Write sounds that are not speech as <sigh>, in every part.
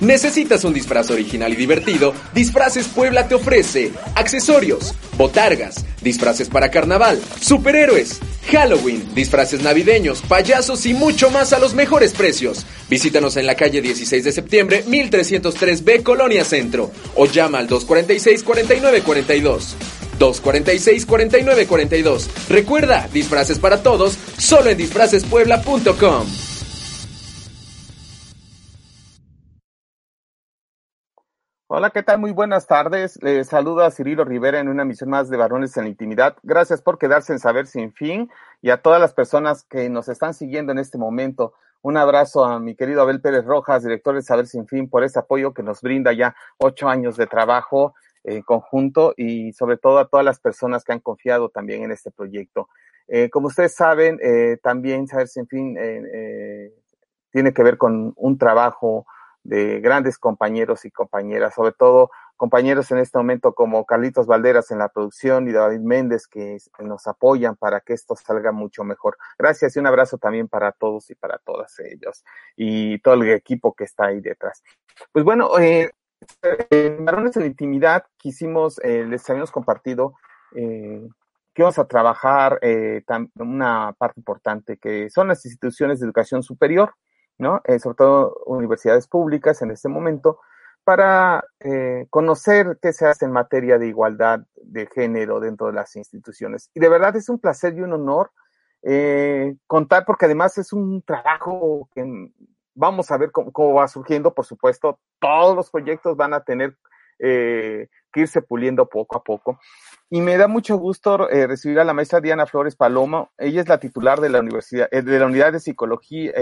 ¿Necesitas un disfraz original y divertido? Disfraces Puebla te ofrece accesorios, botargas, disfraces para carnaval, superhéroes, Halloween, disfraces navideños, payasos y mucho más a los mejores precios. Visítanos en la calle 16 de septiembre, 1303B, Colonia Centro, o llama al 246-4942. 246-4942. Recuerda, disfraces para todos, solo en disfracespuebla.com. Hola, ¿qué tal? Muy buenas tardes. Les saluda Cirilo Rivera en una misión más de Varones en la Intimidad. Gracias por quedarse en Saber Sin Fin y a todas las personas que nos están siguiendo en este momento. Un abrazo a mi querido Abel Pérez Rojas, director de Saber Sin Fin, por ese apoyo que nos brinda ya ocho años de trabajo en conjunto y sobre todo a todas las personas que han confiado también en este proyecto. Eh, como ustedes saben, eh, también Saber Sin Fin eh, tiene que ver con un trabajo de grandes compañeros y compañeras, sobre todo compañeros en este momento como Carlitos Valderas en la producción y David Méndez que nos apoyan para que esto salga mucho mejor. Gracias y un abrazo también para todos y para todas ellos y todo el equipo que está ahí detrás. Pues bueno, eh, en Varones en la Intimidad quisimos, eh, les habíamos compartido eh, que vamos a trabajar eh, una parte importante que son las instituciones de educación superior. ¿No? Eh, sobre todo universidades públicas en este momento, para eh, conocer qué se hace en materia de igualdad de género dentro de las instituciones. Y de verdad es un placer y un honor eh, contar, porque además es un trabajo que vamos a ver cómo, cómo, va surgiendo, por supuesto, todos los proyectos van a tener eh, que irse puliendo poco a poco. Y me da mucho gusto eh, recibir a la maestra Diana Flores Palomo. Ella es la titular de la universidad, eh, de la unidad de psicología,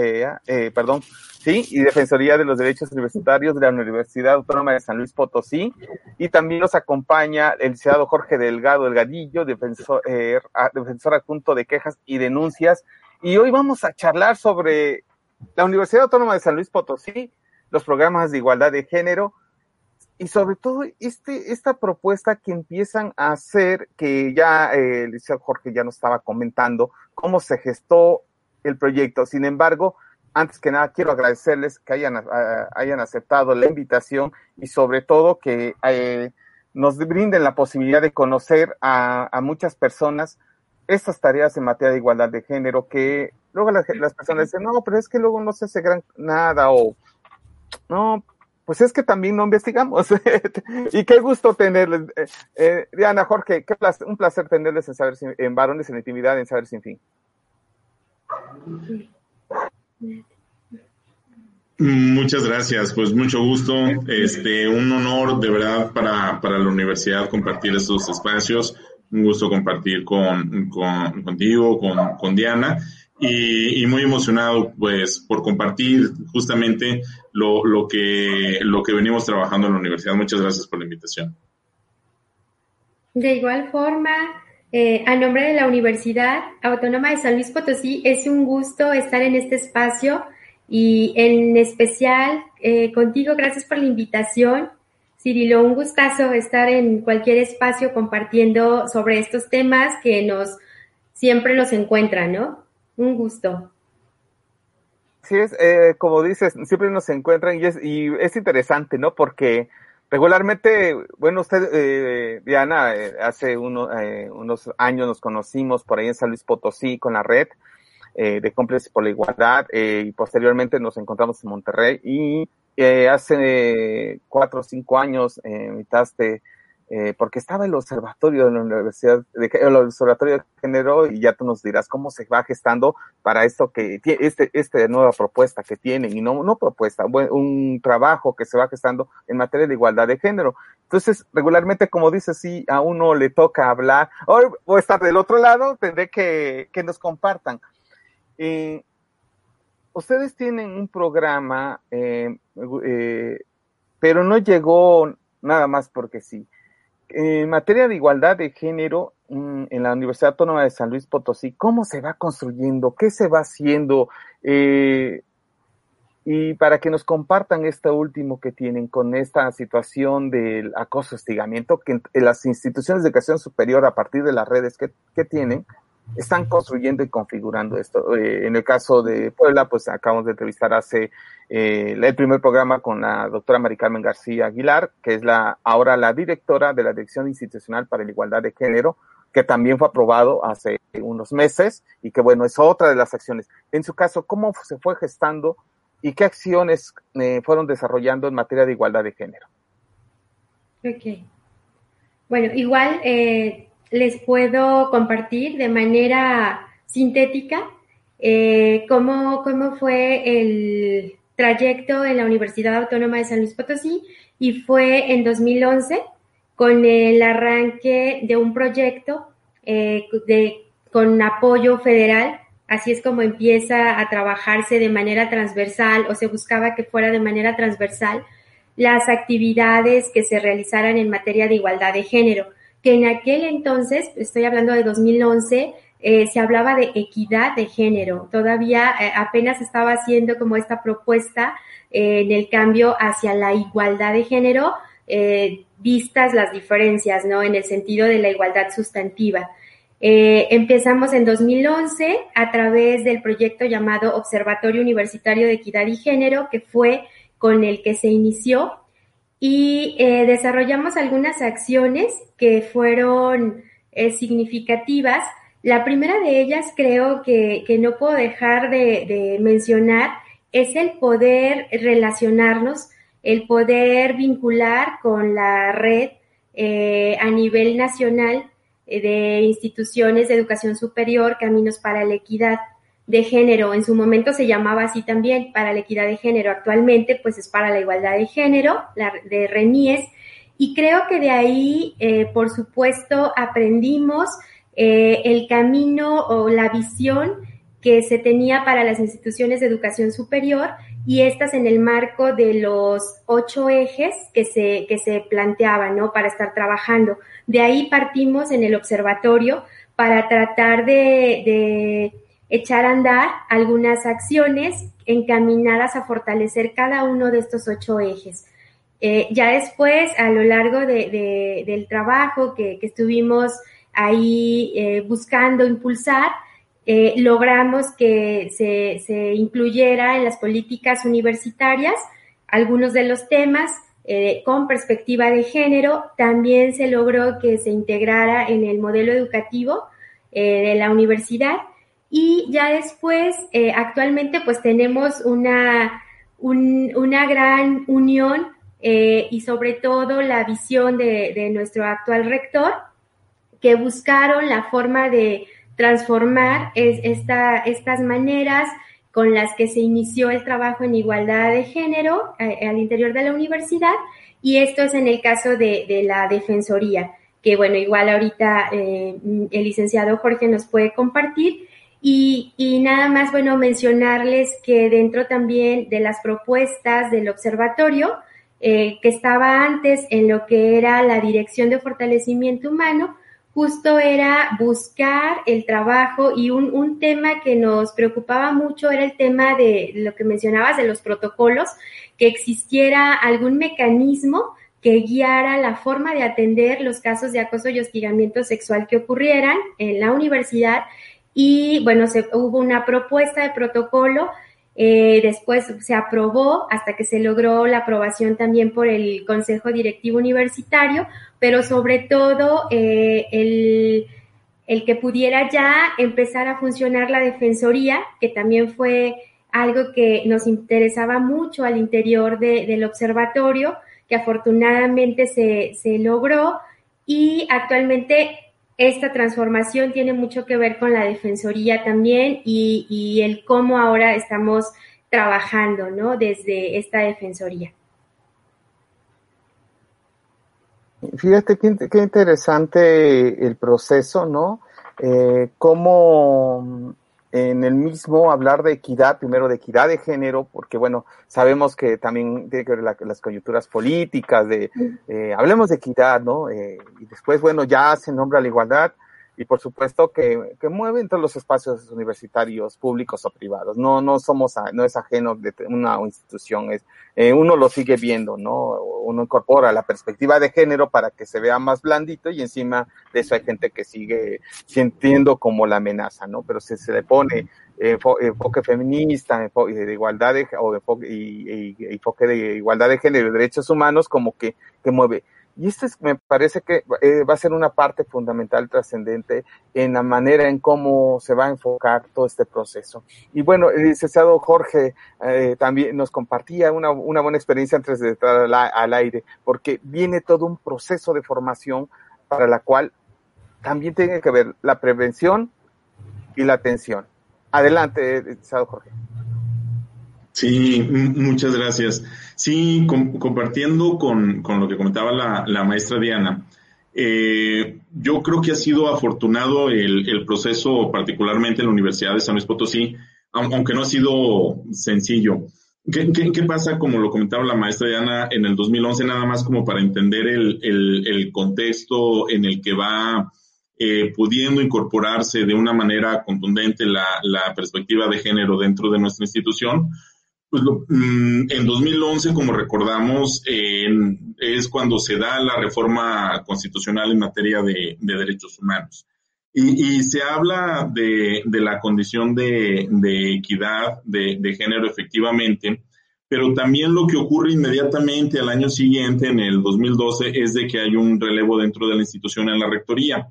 eh, perdón, sí, y defensoría de los derechos universitarios de la Universidad Autónoma de San Luis Potosí. Y también nos acompaña el licenciado Jorge Delgado Delgadillo, defensor, defensor adjunto de quejas y denuncias. Y hoy vamos a charlar sobre la Universidad Autónoma de San Luis Potosí, los programas de igualdad de género, y sobre todo este, esta propuesta que empiezan a hacer, que ya eh, el licenciado Jorge ya nos estaba comentando, cómo se gestó el proyecto. Sin embargo, antes que nada, quiero agradecerles que hayan, hayan aceptado la invitación y sobre todo que eh, nos brinden la posibilidad de conocer a, a, muchas personas estas tareas en materia de igualdad de género que luego las, las personas dicen, no, pero es que luego no se hace gran nada o no, pues es que también no investigamos. <laughs> y qué gusto tenerles. Eh, eh, Diana, Jorge, qué placer, un placer tenerles en Saber Sin, en Varones en Intimidad, en Saber Sin Fin. Muchas gracias, pues mucho gusto, este, un honor de verdad para, para la universidad compartir estos espacios, un gusto compartir con, con contigo, con, con Diana, y, muy emocionado pues por compartir justamente lo, lo, que, lo que venimos trabajando en la universidad. Muchas gracias por la invitación. De igual forma, eh, a nombre de la Universidad Autónoma de San Luis Potosí, es un gusto estar en este espacio y en especial eh, contigo, gracias por la invitación. Cirilo, un gustazo estar en cualquier espacio compartiendo sobre estos temas que nos siempre nos encuentran, ¿no? Un gusto. Sí, es, eh, como dices, siempre nos encuentran y es, y es interesante, ¿no? Porque regularmente, bueno, usted, eh, Diana, eh, hace uno, eh, unos años nos conocimos por ahí en San Luis Potosí con la red eh, de cómplices por la igualdad eh, y posteriormente nos encontramos en Monterrey y hace cuatro o cinco años invitaste eh, porque estaba el observatorio de la Universidad, de, el observatorio de género, y ya tú nos dirás cómo se va gestando para esto que, este, esta nueva propuesta que tienen, y no, no propuesta, un trabajo que se va gestando en materia de igualdad de género. Entonces, regularmente, como dices, si a uno le toca hablar, voy a estar del otro lado, tendré que, que nos compartan. Eh, ustedes tienen un programa, eh, eh, pero no llegó nada más porque sí en materia de igualdad de género en la Universidad Autónoma de San Luis Potosí, ¿cómo se va construyendo? ¿Qué se va haciendo? Eh, y para que nos compartan esto último que tienen con esta situación del acoso hostigamiento que en las instituciones de educación superior a partir de las redes que, que tienen, están construyendo y configurando esto. Eh, en el caso de Puebla, pues acabamos de entrevistar hace eh, el primer programa con la doctora Mari Carmen García Aguilar, que es la ahora la directora de la Dirección Institucional para la Igualdad de Género, que también fue aprobado hace unos meses y que bueno, es otra de las acciones. En su caso, ¿cómo se fue gestando y qué acciones eh, fueron desarrollando en materia de igualdad de género? Ok. Bueno, igual eh, les puedo compartir de manera sintética eh, cómo, cómo fue el trayecto en la Universidad Autónoma de San Luis Potosí y fue en 2011 con el arranque de un proyecto eh, de, con apoyo federal. Así es como empieza a trabajarse de manera transversal o se buscaba que fuera de manera transversal las actividades que se realizaran en materia de igualdad de género que en aquel entonces, estoy hablando de 2011, eh, se hablaba de equidad de género. Todavía eh, apenas estaba haciendo como esta propuesta eh, en el cambio hacia la igualdad de género, vistas las diferencias, ¿no? En el sentido de la igualdad sustantiva. empezamos en 2011 a través del proyecto llamado Observatorio Universitario de Equidad y Género, que fue con el que se inició y eh, desarrollamos algunas acciones que fueron eh, significativas. La primera de ellas creo que, que no puedo dejar de, de, mencionar es el poder relacionarnos, el poder vincular con la red eh, a nivel nacional eh, de instituciones de educación superior, Caminos para la Equidad de género. En su momento se llamaba así también para la equidad de género. Actualmente, pues es para la igualdad de género, la de RENIES. Y creo que de ahí, eh, por supuesto, aprendimos eh, el camino o la visión que se tenía para las instituciones de educación superior y estas en el marco de los ocho ejes que se, que se planteaban, ¿no? Para estar trabajando. De ahí partimos en el observatorio para tratar de, de echar a andar algunas acciones encaminadas a fortalecer cada uno de estos ocho ejes. Eh, ya después, a lo largo de, del trabajo que, estuvimos ahí eh, buscando impulsar, eh, logramos que se, se, incluyera en las políticas universitarias algunos de los temas con perspectiva de género. También se logró que se integrara en el modelo educativo de la universidad y ya después, eh, actualmente, pues tenemos una, una gran unión eh, y sobre todo la visión de, de nuestro actual rector, que buscaron la forma de transformar es, esta, estas maneras con las que se inició el trabajo en igualdad de género eh, al interior de la universidad y esto es en el caso de, de la defensoría, que bueno, igual ahorita eh, el licenciado Jorge nos puede compartir, y, y, nada más, bueno, mencionarles que dentro también de las propuestas del observatorio, eh, que estaba antes en lo que era la Dirección de Fortalecimiento Humano, justo era buscar el trabajo y un, un tema que nos preocupaba mucho era el tema de lo que mencionabas de los protocolos, que existiera algún mecanismo que guiara la forma de atender los casos de acoso y hostigamiento sexual que ocurrieran en la universidad y bueno, se, hubo una propuesta de protocolo, eh, después se aprobó hasta que se logró la aprobación también por el Consejo Directivo Universitario, pero sobre todo eh, el, el que pudiera ya empezar a funcionar la Defensoría, que también fue algo que nos interesaba mucho al interior de, del observatorio, que afortunadamente se, se logró y actualmente esta transformación tiene mucho que ver con la defensoría también y, el cómo ahora estamos trabajando, ¿no? Desde esta defensoría. Fíjate qué, interesante el proceso, ¿no? Eh, cómo en el mismo hablar de equidad, primero de equidad de género, porque bueno, sabemos que también tiene que ver las coyunturas políticas, de eh, hablemos de equidad, ¿no? Eh, y después, bueno, ya se nombra la igualdad, y por supuesto que, que mueve todos los espacios universitarios públicos o privados. No, no somos, no es ajeno de una institución, es, eh, uno lo sigue viendo, ¿no? Uno incorpora la perspectiva de género para que se vea más blandito y encima de eso hay gente que sigue sintiendo como la amenaza, ¿no? Pero si se le pone enfoque feminista, enfoque de igualdad de, o enfoque, y, enfoque de igualdad de género y derechos humanos, como que, que mueve. Y este me parece que eh, va a ser una parte fundamental, trascendente, en la manera en cómo se va a enfocar todo este proceso. Y bueno, el licenciado Jorge eh, también nos compartía una, una, buena experiencia antes de entrar al, al, aire, porque viene todo un proceso de formación para la cual también tiene que ver la prevención y la atención. Adelante, licenciado Jorge. Sí, muchas gracias. Sí, compartiendo con, con, lo que comentaba la, la maestra Diana, eh, yo creo que ha sido afortunado el, el, proceso, particularmente en la Universidad de San Luis Potosí, aunque no ha sido sencillo. ¿Qué, pasa, como lo comentaba la maestra Diana, en el 2011, nada más como para entender el, el, el contexto en el que va eh, pudiendo incorporarse de una manera contundente la, la perspectiva de género dentro de nuestra institución? Pues lo, mm, en 2011, como recordamos, es cuando se da la reforma constitucional en materia de, de derechos humanos. Y, se habla de, la condición de, equidad de, de, género efectivamente, pero también lo que ocurre inmediatamente al año siguiente, en el 2012, es de que hay un relevo dentro de la institución en la rectoría.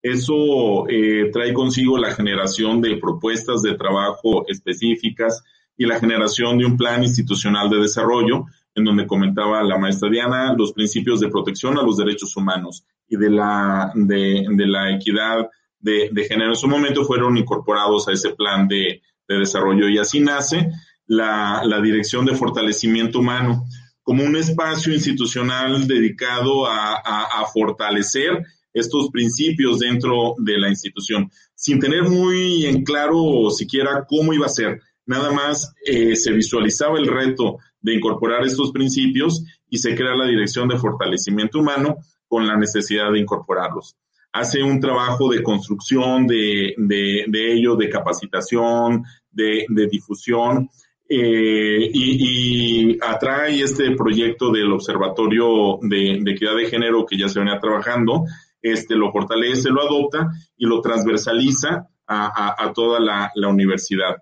Eso eh, trae consigo la generación de propuestas de trabajo específicas, y la generación de un plan institucional de desarrollo, en donde comentaba la maestra Diana los principios de protección a los derechos humanos y de la, de, de la equidad de, de, género. En su momento fueron incorporados a ese plan de, de desarrollo y así nace la, la Dirección de Fortalecimiento Humano como un espacio institucional dedicado a, a, a fortalecer estos principios dentro de la institución, sin tener muy en claro siquiera cómo iba a ser, nada más eh, se visualizaba el reto de incorporar estos principios y se crea la Dirección de Fortalecimiento Humano con la necesidad de incorporarlos. Hace un trabajo de construcción de, ello, de capacitación, de, difusión, eh, y, atrae este proyecto del Observatorio de, Equidad de Género que ya se venía trabajando, este lo fortalece, lo adopta y lo transversaliza a, toda la universidad.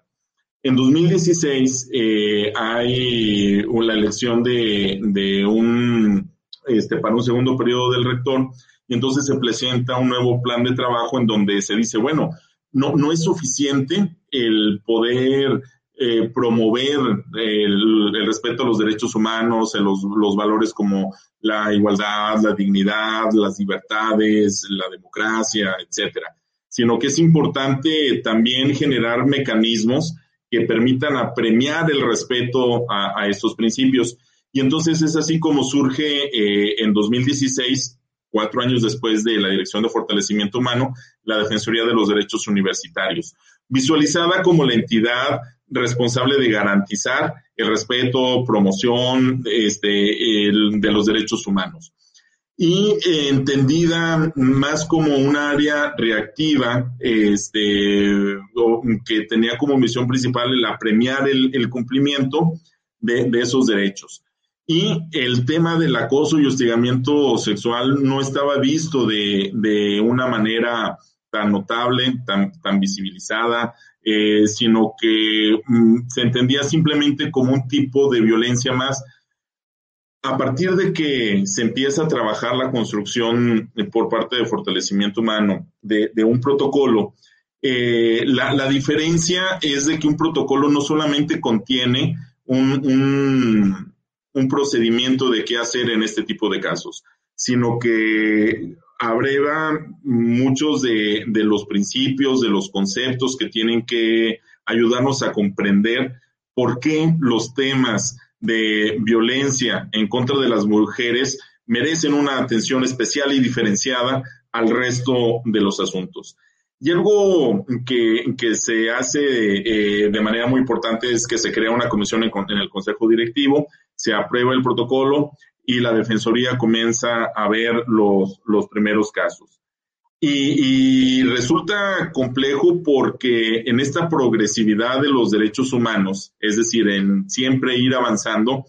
En 2016 eh, hay la elección de, un, este, para un segundo periodo del rector y entonces se presenta un nuevo plan de trabajo en donde se dice, bueno, no, no es suficiente el poder eh, promover el, el, respeto a los derechos humanos, los, los valores como la igualdad, la dignidad, las libertades, la democracia, etcétera, sino que es importante también generar mecanismos que permitan apremiar el respeto a, estos principios. Y entonces es así como surge eh, en 2016, cuatro años después de la Dirección de Fortalecimiento Humano, la Defensoría de los Derechos Universitarios, visualizada como la entidad responsable de garantizar el respeto, promoción este, de los derechos humanos y eh, entendida más como un área reactiva, este, que tenía como misión principal el apremiar el, cumplimiento de, de, esos derechos. Y el tema del acoso y hostigamiento sexual no estaba visto de, de una manera tan notable, tan, tan visibilizada, eh, sino que mm, se entendía simplemente como un tipo de violencia más a partir de que se empieza a trabajar la construcción por parte de fortalecimiento humano de, un protocolo, eh, la, diferencia es de que un protocolo no solamente contiene un, un, un, procedimiento de qué hacer en este tipo de casos, sino que abreva muchos de, de los principios, de los conceptos que tienen que ayudarnos a comprender por qué los temas de violencia en contra de las mujeres merecen una atención especial y diferenciada al resto de los asuntos. Y algo que, que se hace eh, de manera muy importante es que se crea una comisión en, en, el Consejo Directivo, se aprueba el protocolo y la Defensoría comienza a ver los, los primeros casos. Y, resulta complejo porque en esta progresividad de los derechos humanos, es decir, en siempre ir avanzando,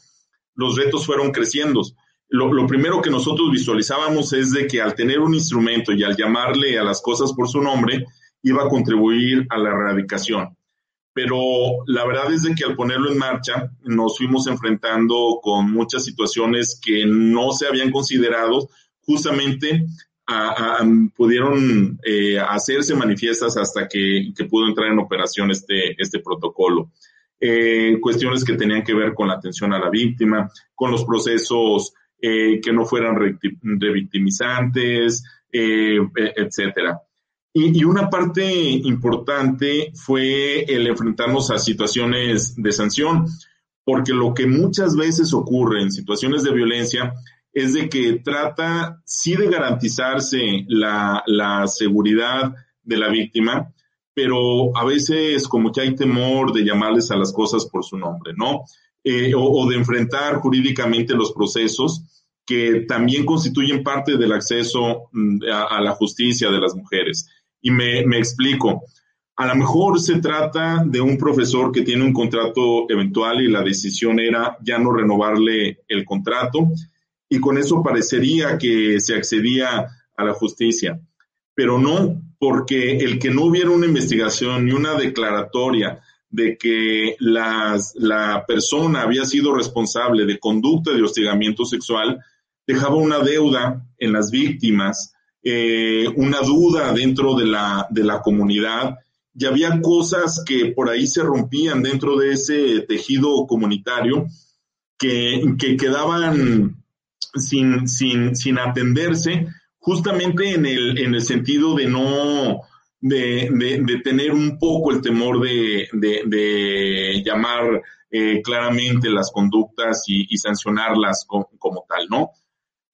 los retos fueron creciendo. Lo, lo, primero que nosotros visualizábamos es de que al tener un instrumento y al llamarle a las cosas por su nombre, iba a contribuir a la erradicación. Pero la verdad es de que al ponerlo en marcha nos fuimos enfrentando con muchas situaciones que no se habían considerado justamente a, a, pudieron eh, hacerse manifiestas hasta que, que, pudo entrar en operación este, este protocolo. Eh, cuestiones que tenían que ver con la atención a la víctima, con los procesos eh, que no fueran revictimizantes, eh, e, etcétera. Y, y, una parte importante fue el enfrentarnos a situaciones de sanción, porque lo que muchas veces ocurre en situaciones de violencia es de que trata sí de garantizarse la, la seguridad de la víctima, pero a veces como que hay temor de llamarles a las cosas por su nombre, ¿no? Eh, o, de enfrentar jurídicamente los procesos que también constituyen parte del acceso mm, a, a la justicia de las mujeres. Y me, me, explico. A lo mejor se trata de un profesor que tiene un contrato eventual y la decisión era ya no renovarle el contrato y con eso parecería que se accedía a la justicia. Pero no, porque el que no hubiera una investigación ni una declaratoria de que las, la persona había sido responsable de conducta de hostigamiento sexual, dejaba una deuda en las víctimas, eh, una duda dentro de la, de la comunidad, y había cosas que por ahí se rompían dentro de ese tejido comunitario que, que quedaban sin, sin, sin atenderse, justamente en el, en el sentido de no, de, de, tener un poco el temor de, de, llamar eh, claramente las conductas y, sancionarlas como, tal, ¿no?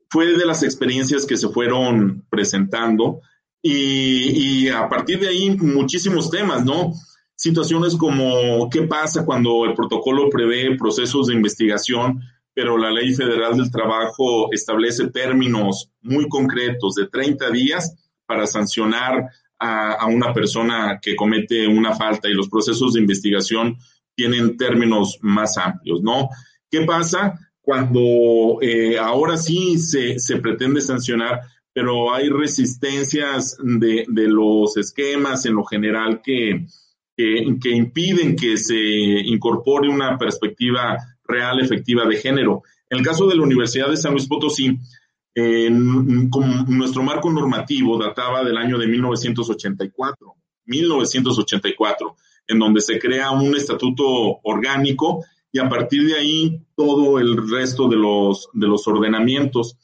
Fue de las experiencias que se fueron presentando y a partir de ahí muchísimos temas, ¿no? Situaciones como qué pasa cuando el protocolo prevé procesos de investigación pero la Ley Federal del Trabajo establece términos muy concretos de 30 días para sancionar a, una persona que comete una falta y los procesos de investigación tienen términos más amplios, ¿no? ¿Qué pasa cuando eh, ahora sí se, se, pretende sancionar, pero hay resistencias de, de los esquemas en lo general que, que impiden que se incorpore una perspectiva real efectiva de género. En el caso de la Universidad de San Luis Potosí, nuestro marco normativo databa del año de 1984, 1984, en donde se crea un estatuto orgánico y a partir de ahí todo el resto de los, de los ordenamientos.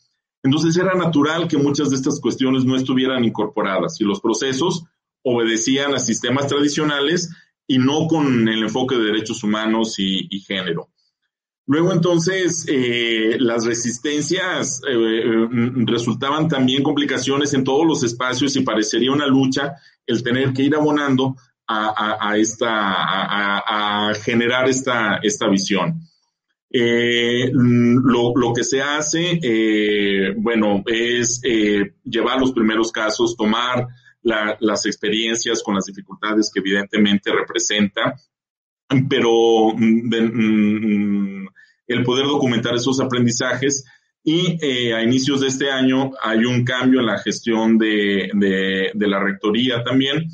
Entonces era natural que muchas de estas cuestiones no estuvieran incorporadas y los procesos obedecían a sistemas tradicionales y no con el enfoque de derechos humanos y género. Luego entonces eh, las resistencias eh, eh, resultaban también complicaciones en todos los espacios y parecería una lucha el tener que ir abonando a, a, generar esta, esta visión. Lo, lo, que se hace, bueno, es llevar los primeros casos, tomar la, las experiencias con las dificultades que evidentemente representa, pero de, mm, el poder documentar esos aprendizajes y eh, a inicios de este año hay un cambio en la gestión de, de, de la rectoría también.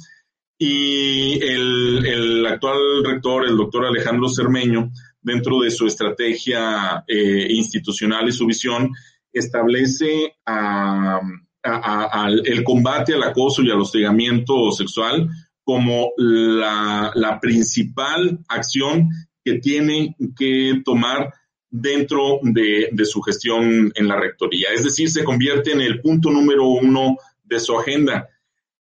Y el, el, actual rector, el doctor Alejandro Cermeño, dentro de su estrategia eh, institucional y su visión, establece a, a, a, el combate al acoso y al hostigamiento sexual como la, la principal acción que tiene que tomar dentro de, su gestión en la rectoría. Es decir, se convierte en el punto número uno de su agenda.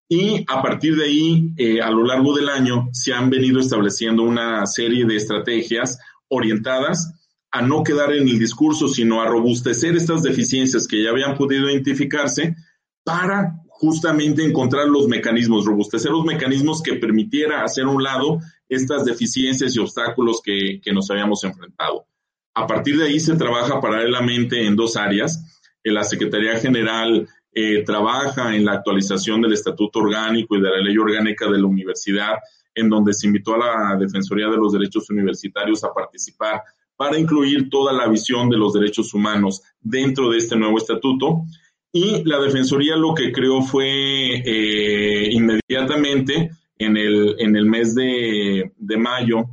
Y a partir de ahí, eh, a lo largo del año, se han venido estableciendo una serie de estrategias orientadas a no quedar en el discurso, sino a robustecer estas deficiencias que ya habían podido identificarse para justamente encontrar los mecanismos, robustecer los mecanismos que permitiera hacer un lado estas deficiencias y obstáculos que, que nos habíamos enfrentado. A partir de ahí se trabaja paralelamente en dos áreas. La Secretaría General eh, trabaja en la actualización del Estatuto Orgánico y de la Ley Orgánica de la Universidad, en donde se invitó a la Defensoría de los Derechos Universitarios a participar para incluir toda la visión de los derechos humanos dentro de este nuevo estatuto. Y la Defensoría lo que creó fue eh, inmediatamente en el, en el mes de, mayo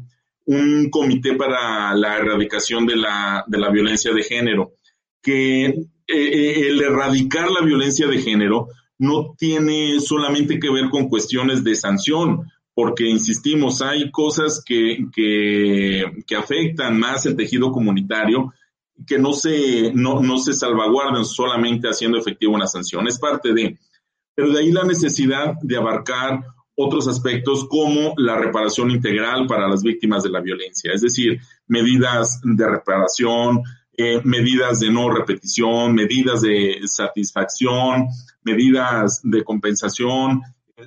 un comité para la erradicación de la, de la violencia de género, que eh, eh, el erradicar la violencia de género no tiene solamente que ver con cuestiones de sanción, porque insistimos, hay cosas que, que, afectan más el tejido comunitario que no se, no, no se salvaguardan solamente haciendo efectiva una sanción, es parte de, pero de ahí la necesidad de abarcar otros aspectos como la reparación integral para las víctimas de la violencia, es decir, medidas de reparación, eh, medidas de no repetición, medidas de satisfacción, medidas de compensación,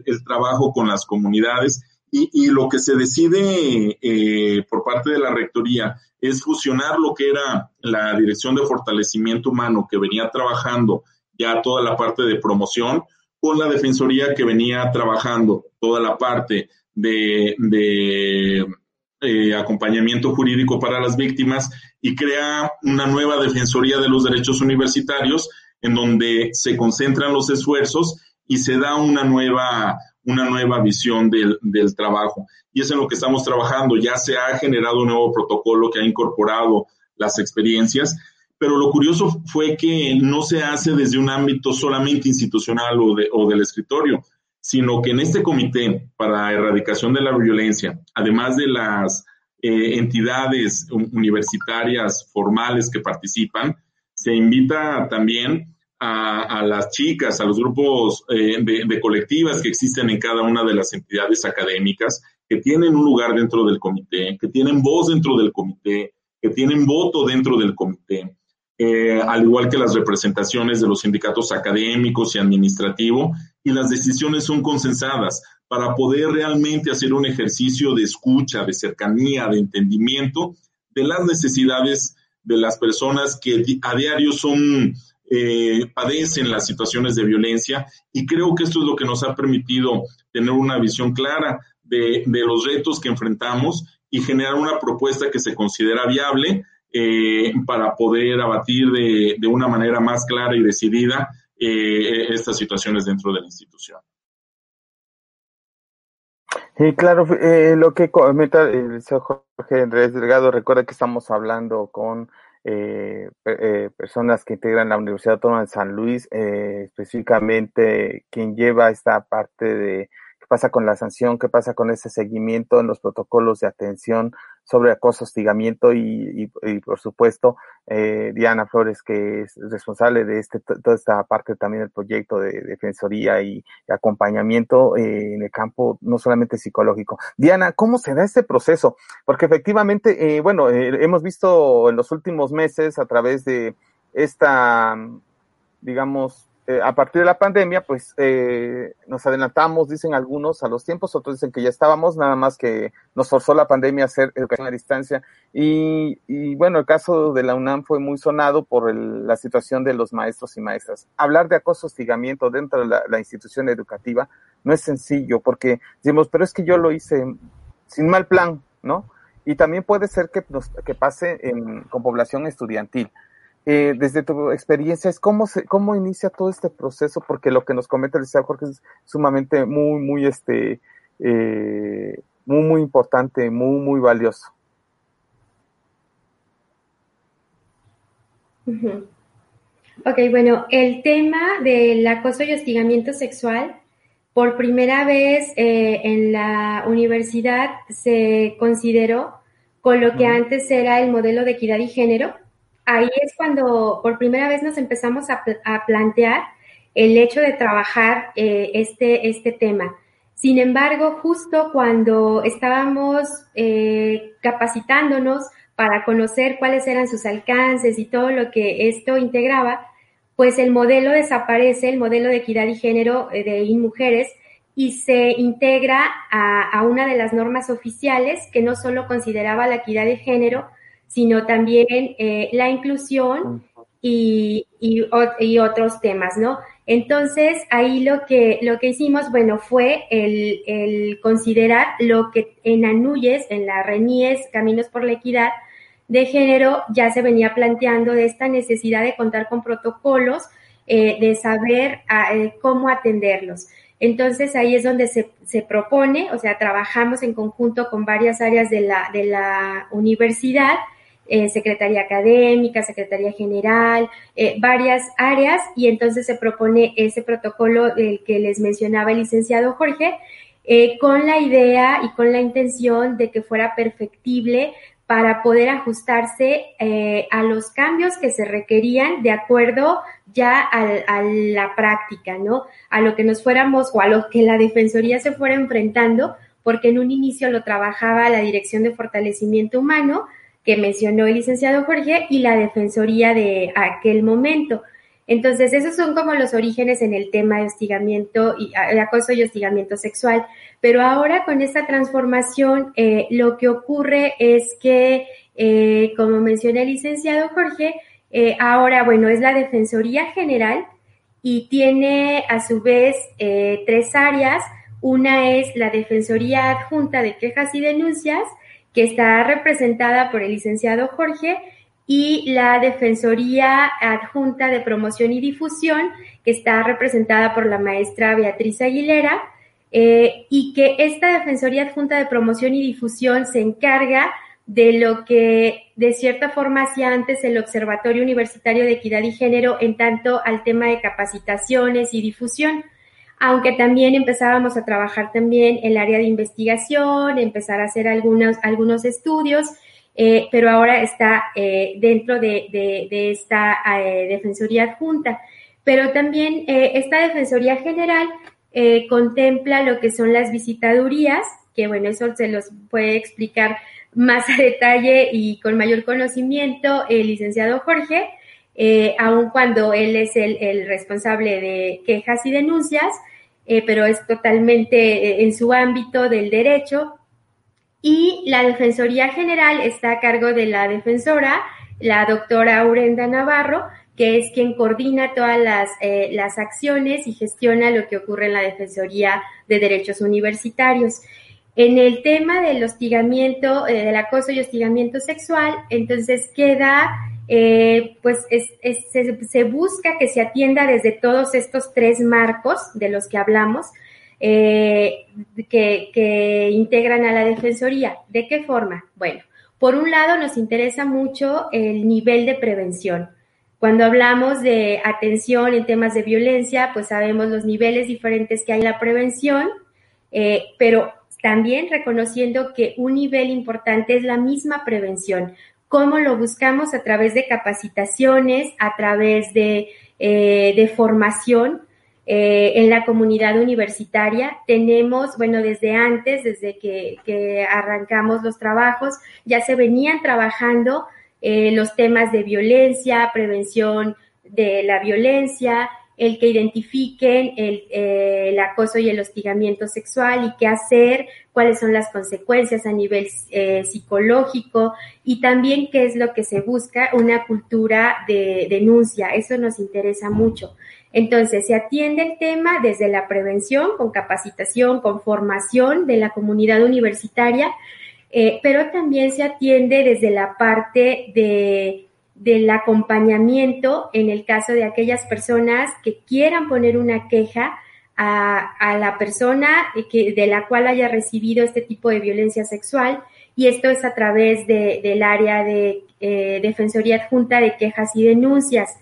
el, trabajo con las comunidades. Y, lo que se decide eh, por parte de la Rectoría es fusionar lo que era la Dirección de Fortalecimiento Humano que venía trabajando ya toda la parte de promoción con la Defensoría que venía trabajando toda la parte de, eh, acompañamiento jurídico para las víctimas y crea una nueva Defensoría de los Derechos Universitarios en donde se concentran los esfuerzos y se da una nueva, una nueva visión del, del trabajo. Y es en lo que estamos trabajando. Ya se ha generado un nuevo protocolo que ha incorporado las experiencias, pero lo curioso fue que no se hace desde un ámbito solamente institucional o, de, o del escritorio, sino que en este comité para erradicación de la violencia, además de las eh, entidades universitarias formales que participan, se invita también a, las chicas, a los grupos eh, de, colectivas que existen en cada una de las entidades académicas, que tienen un lugar dentro del comité, que tienen voz dentro del comité, que tienen voto dentro del comité, eh, al igual que las representaciones de los sindicatos académicos y administrativos, y las decisiones son consensadas. Para poder realmente hacer un ejercicio de escucha, de cercanía, de entendimiento de las necesidades de las personas que a diario son eh, padecen las situaciones de violencia y creo que esto es lo que nos ha permitido tener una visión clara de, los retos que enfrentamos y generar una propuesta que se considera viable eh, para poder abatir de, una manera más clara y decidida eh, estas situaciones dentro de la institución. Sí, claro, lo que comenta el señor Jorge Andrés Delgado, recuerda que estamos hablando con eh, eh, personas que integran la Universidad Autónoma de San Luis, eh, específicamente quien lleva esta parte de pasa con la sanción, qué pasa con ese seguimiento en los protocolos de atención sobre acoso, hostigamiento y, por supuesto eh, Diana Flores, que es responsable de este, toda esta parte también del proyecto de defensoría y, acompañamiento eh, en el campo no solamente psicológico. Diana, ¿cómo se da este proceso? Porque efectivamente, eh, bueno, hemos visto en los últimos meses a través de esta, digamos, eh, a partir de la pandemia, pues eh, nos adelantamos, dicen algunos, a los tiempos, otros dicen que ya estábamos, nada más que nos forzó la pandemia a hacer educación a distancia. Y, y bueno, el caso de la UNAM fue muy sonado por la situación de los maestros y maestras. Hablar de acoso, hostigamiento dentro de la, institución educativa no es sencillo, porque decimos, pero es que yo lo hice sin mal plan, ¿no? Y también puede ser que, nos, que pase en, con población estudiantil eh, desde tu experiencia, es cómo, se, cómo inicia todo este proceso, porque lo que nos comenta el licenciado Jorge es sumamente muy, muy, este, eh, muy, muy importante, muy, muy valioso. Ok, bueno, el tema del acoso y hostigamiento sexual, por primera vez eh, en la universidad se consideró con lo que antes era el modelo de equidad y género. Ahí es cuando por primera vez nos empezamos a, plantear el hecho de trabajar eh, este, este tema. Sin embargo, justo cuando estábamos eh, capacitándonos para conocer cuáles eran sus alcances y todo lo que esto integraba, pues el modelo desaparece, el modelo de equidad y género eh, de mujeres y se integra a, una de las normas oficiales que no solo consideraba la equidad de género, sino también eh, la inclusión y, y, otros temas, ¿no? Entonces, ahí lo que, lo que hicimos, bueno, fue el, el considerar lo que en ANUYES, en la RENIES, Caminos por la Equidad de Género, ya se venía planteando de esta necesidad de contar con protocolos, eh, de saber eh, cómo atenderlos. Entonces ahí es donde se, se, propone, o sea, trabajamos en conjunto con varias áreas de la, de la universidad, eh, Secretaría Académica, Secretaría General, eh, varias áreas, y entonces se propone ese protocolo del que les mencionaba el licenciado Jorge, eh, con la idea y con la intención de que fuera perfectible para poder ajustarse a los cambios que se requerían de acuerdo ya a, la práctica, ¿no? A lo que nos fuéramos o a lo que la Defensoría se fuera enfrentando, porque en un inicio lo trabajaba la Dirección de Fortalecimiento Humano, que mencionó el licenciado Jorge, y la Defensoría de aquel momento. Entonces, esos son como los orígenes en el tema de hostigamiento y acoso y hostigamiento sexual. Pero ahora con esta transformación, eh, lo que ocurre es que, eh, como mencioné el licenciado Jorge, eh, ahora, bueno, es la Defensoría General y tiene a su vez tres áreas. Una es la Defensoría Adjunta de Quejas y Denuncias, que está representada por el licenciado Jorge, y la Defensoría Adjunta de Promoción y Difusión, que está representada por la maestra Beatriz Aguilera, eh, y que esta Defensoría Adjunta de Promoción y Difusión se encarga de lo que de cierta forma hacía antes el Observatorio Universitario de Equidad y Género en tanto al tema de capacitaciones y difusión, aunque también empezábamos a trabajar también el área de investigación, empezar a hacer algunos, algunos estudios eh, pero ahora está eh, dentro de, esta eh, Defensoría Adjunta. Pero también esta Defensoría General contempla lo que son las visitadurías, que bueno, eso se los puede explicar más a detalle y con mayor conocimiento el licenciado Jorge, aun cuando él es el, responsable de quejas y denuncias, pero es totalmente en su ámbito del derecho y la Defensoría General está a cargo de la defensora, la doctora Aurenda Navarro, que es quien coordina todas las, eh, las acciones y gestiona lo que ocurre en la Defensoría de Derechos Universitarios. En el tema del hostigamiento, eh, del acoso y hostigamiento sexual, entonces queda, eh, pues se, busca que se atienda desde todos estos tres marcos de los que hablamos, eh, que, integran a la Defensoría. ¿De qué forma? Bueno, por un lado nos interesa mucho el nivel de prevención. Cuando hablamos de atención en temas de violencia, pues sabemos los niveles diferentes que hay en la prevención, eh, pero también reconociendo que un nivel importante es la misma prevención. ¿Cómo lo buscamos? A través de capacitaciones, a través de, eh, de formación eh, en la comunidad universitaria. Tenemos, bueno, desde antes, desde que, arrancamos los trabajos, ya se venían trabajando eh, los temas de violencia, prevención de la violencia, el que identifiquen el, eh, el, acoso y el hostigamiento sexual y qué hacer, cuáles son las consecuencias a nivel psicológico y también qué es lo que se busca, una cultura de denuncia. Eso nos interesa mucho. Entonces, se atiende el tema desde la prevención, con capacitación, con formación de la comunidad universitaria, eh, pero también se atiende desde la parte de, del acompañamiento en el caso de aquellas personas que quieran poner una queja a, la persona que, de la cual haya recibido este tipo de violencia sexual. Y esto es a través del área de eh, Defensoría Adjunta de Quejas y Denuncias.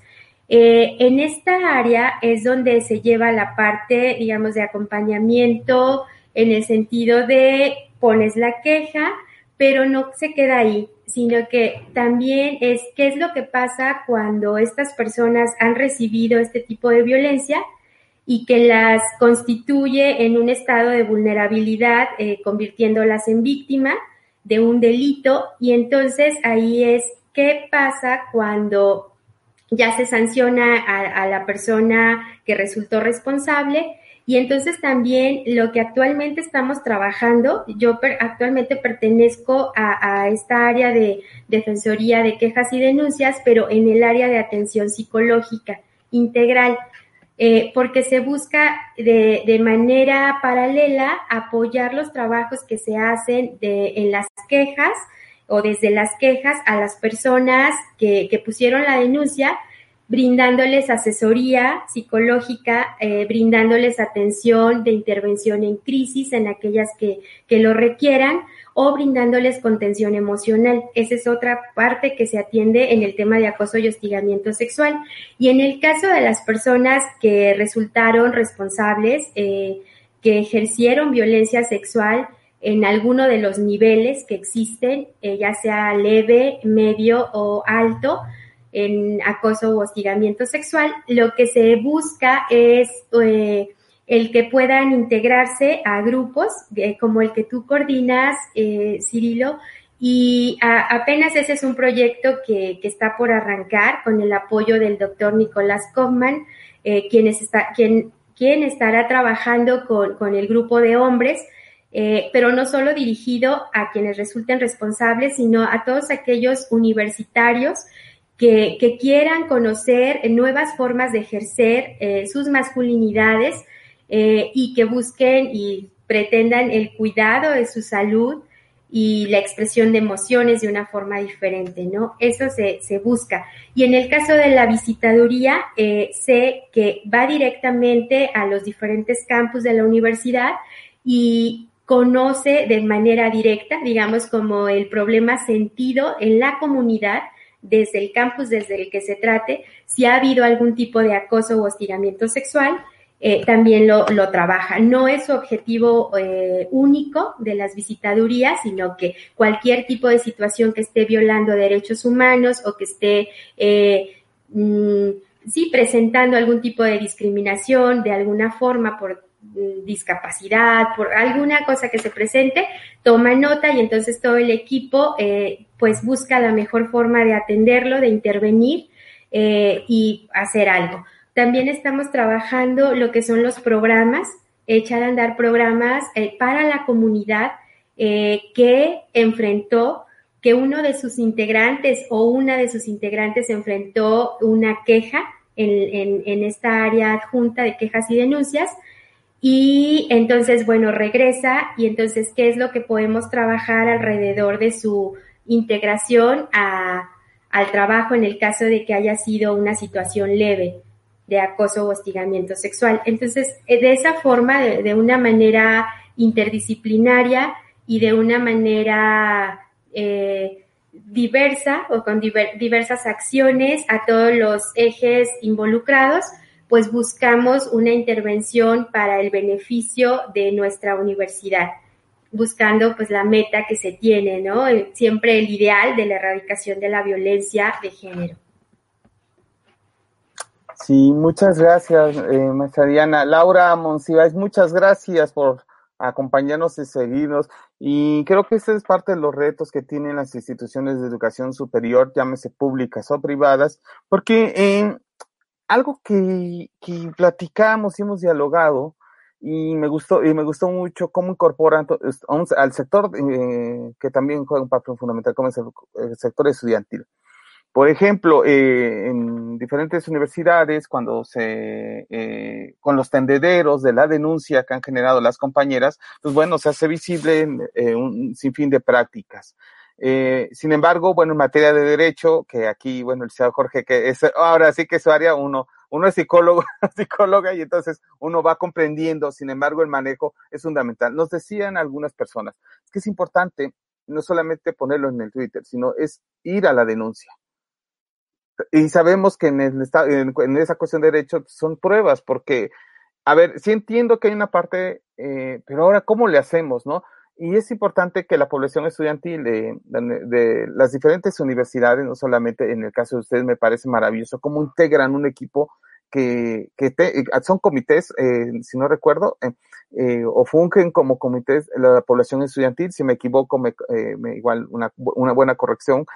Eh, en esta área es donde se lleva la parte, digamos, de acompañamiento en el sentido de pones la queja, pero no se queda ahí, sino que también es qué es lo que pasa cuando estas personas han recibido este tipo de violencia y que las constituye en un estado de vulnerabilidad, eh, convirtiéndolas en víctima de un delito. Y entonces ahí es qué pasa cuando ya se sanciona a, a la persona que resultó responsable y entonces también lo que actualmente estamos trabajando, yo actualmente pertenezco a, esta área de defensoría de quejas y denuncias, pero en el área de atención psicológica integral, eh, porque se busca de, manera paralela apoyar los trabajos que se hacen de, en las quejas o desde las quejas a las personas que pusieron la denuncia brindándoles asesoría psicológica, eh, brindándoles atención de intervención en crisis en aquellas que, que lo requieran o brindándoles contención emocional. Esa es otra parte que se atiende en el tema de acoso y hostigamiento sexual. Y en el caso de las personas que resultaron responsables, eh, que ejercieron violencia sexual, en alguno de los niveles que existen, eh, ya sea leve, medio o alto, en acoso o hostigamiento sexual, lo que se busca es eh, el que puedan integrarse a grupos eh, como el que tú coordinas, eh, Cirilo, y apenas ese es un proyecto que, que, está por arrancar con el apoyo del doctor Nicolás Kaufman, quien, está, quien, quien estará trabajando con, con el grupo de hombres, pero no solo dirigido a quienes resulten responsables, sino a todos aquellos universitarios que, quieran conocer nuevas formas de ejercer eh, sus masculinidades eh, y que busquen y pretendan el cuidado de su salud y la expresión de emociones de una forma diferente, ¿no? Eso se, se busca. Y en el caso de la visitaduría, eh, sé que va directamente a los diferentes campus de la universidad y conoce de manera directa, digamos, como el problema sentido en la comunidad desde el campus desde el que se trate, si ha habido algún tipo de acoso o hostigamiento sexual, eh, también lo, lo, trabaja. No es su objetivo eh, único de las visitadurías, sino que cualquier tipo de situación que esté violando derechos humanos o que esté, eh, mm, sí, presentando algún tipo de discriminación de alguna forma por discapacidad, por alguna cosa que se presente, toma nota y entonces todo el equipo eh, pues busca la mejor forma de atenderlo, de intervenir eh, y hacer algo. También estamos trabajando lo que son los programas, echar a andar programas eh, para la comunidad que enfrentó que uno de sus integrantes o una de sus integrantes enfrentó una queja en, en esta área adjunta de quejas y denuncias y entonces, bueno, regresa y entonces, ¿qué es lo que podemos trabajar alrededor de su integración a, al trabajo en el caso de que haya sido una situación leve de acoso o hostigamiento sexual? Entonces, eh, de esa forma, de, una manera interdisciplinaria y de una manera eh, diversa o con diver, diversas acciones a todos los ejes involucrados, pues buscamos una intervención para el beneficio de nuestra universidad, buscando pues la meta que se tiene, ¿no? Siempre el ideal de la erradicación de la violencia de género. Sí, muchas gracias, eh, maestra Diana. Laura Monsiváis, muchas gracias por acompañarnos y seguirnos. Y creo que ese es parte de los retos que tienen las instituciones de educación superior, llámese públicas o privadas, porque algo que, que platicamos y hemos dialogado y me gustó y me gustó mucho cómo incorporan al sector eh, que también juega un papel fundamental como es el, sector estudiantil. Por ejemplo, eh, en diferentes universidades, cuando se, eh, con los tendederos de la denuncia que han generado las compañeras, pues bueno, se hace visible eh, un sinfín de prácticas. Eh, sin embargo, bueno, en materia de derecho, que aquí, bueno, el señor Jorge, que es, ahora sí que su área, uno, uno es psicólogo, <laughs> psicóloga, y entonces uno va comprendiendo, sin embargo, el manejo es fundamental. Nos decían algunas personas que es importante no solamente ponerlo en el Twitter, sino es ir a la denuncia. Y sabemos que en, el, en, en esa cuestión de derecho son pruebas, porque, a ver, sí entiendo que hay una parte, eh, pero ahora, ¿cómo le hacemos, no? Y es importante que la población estudiantil de, las diferentes universidades, no solamente en el caso de ustedes, me parece maravilloso cómo integran un equipo que, que son comités, eh, si no recuerdo, eh, eh, o fungen como comités la población estudiantil, si me equivoco, me, me igual una, una, buena corrección,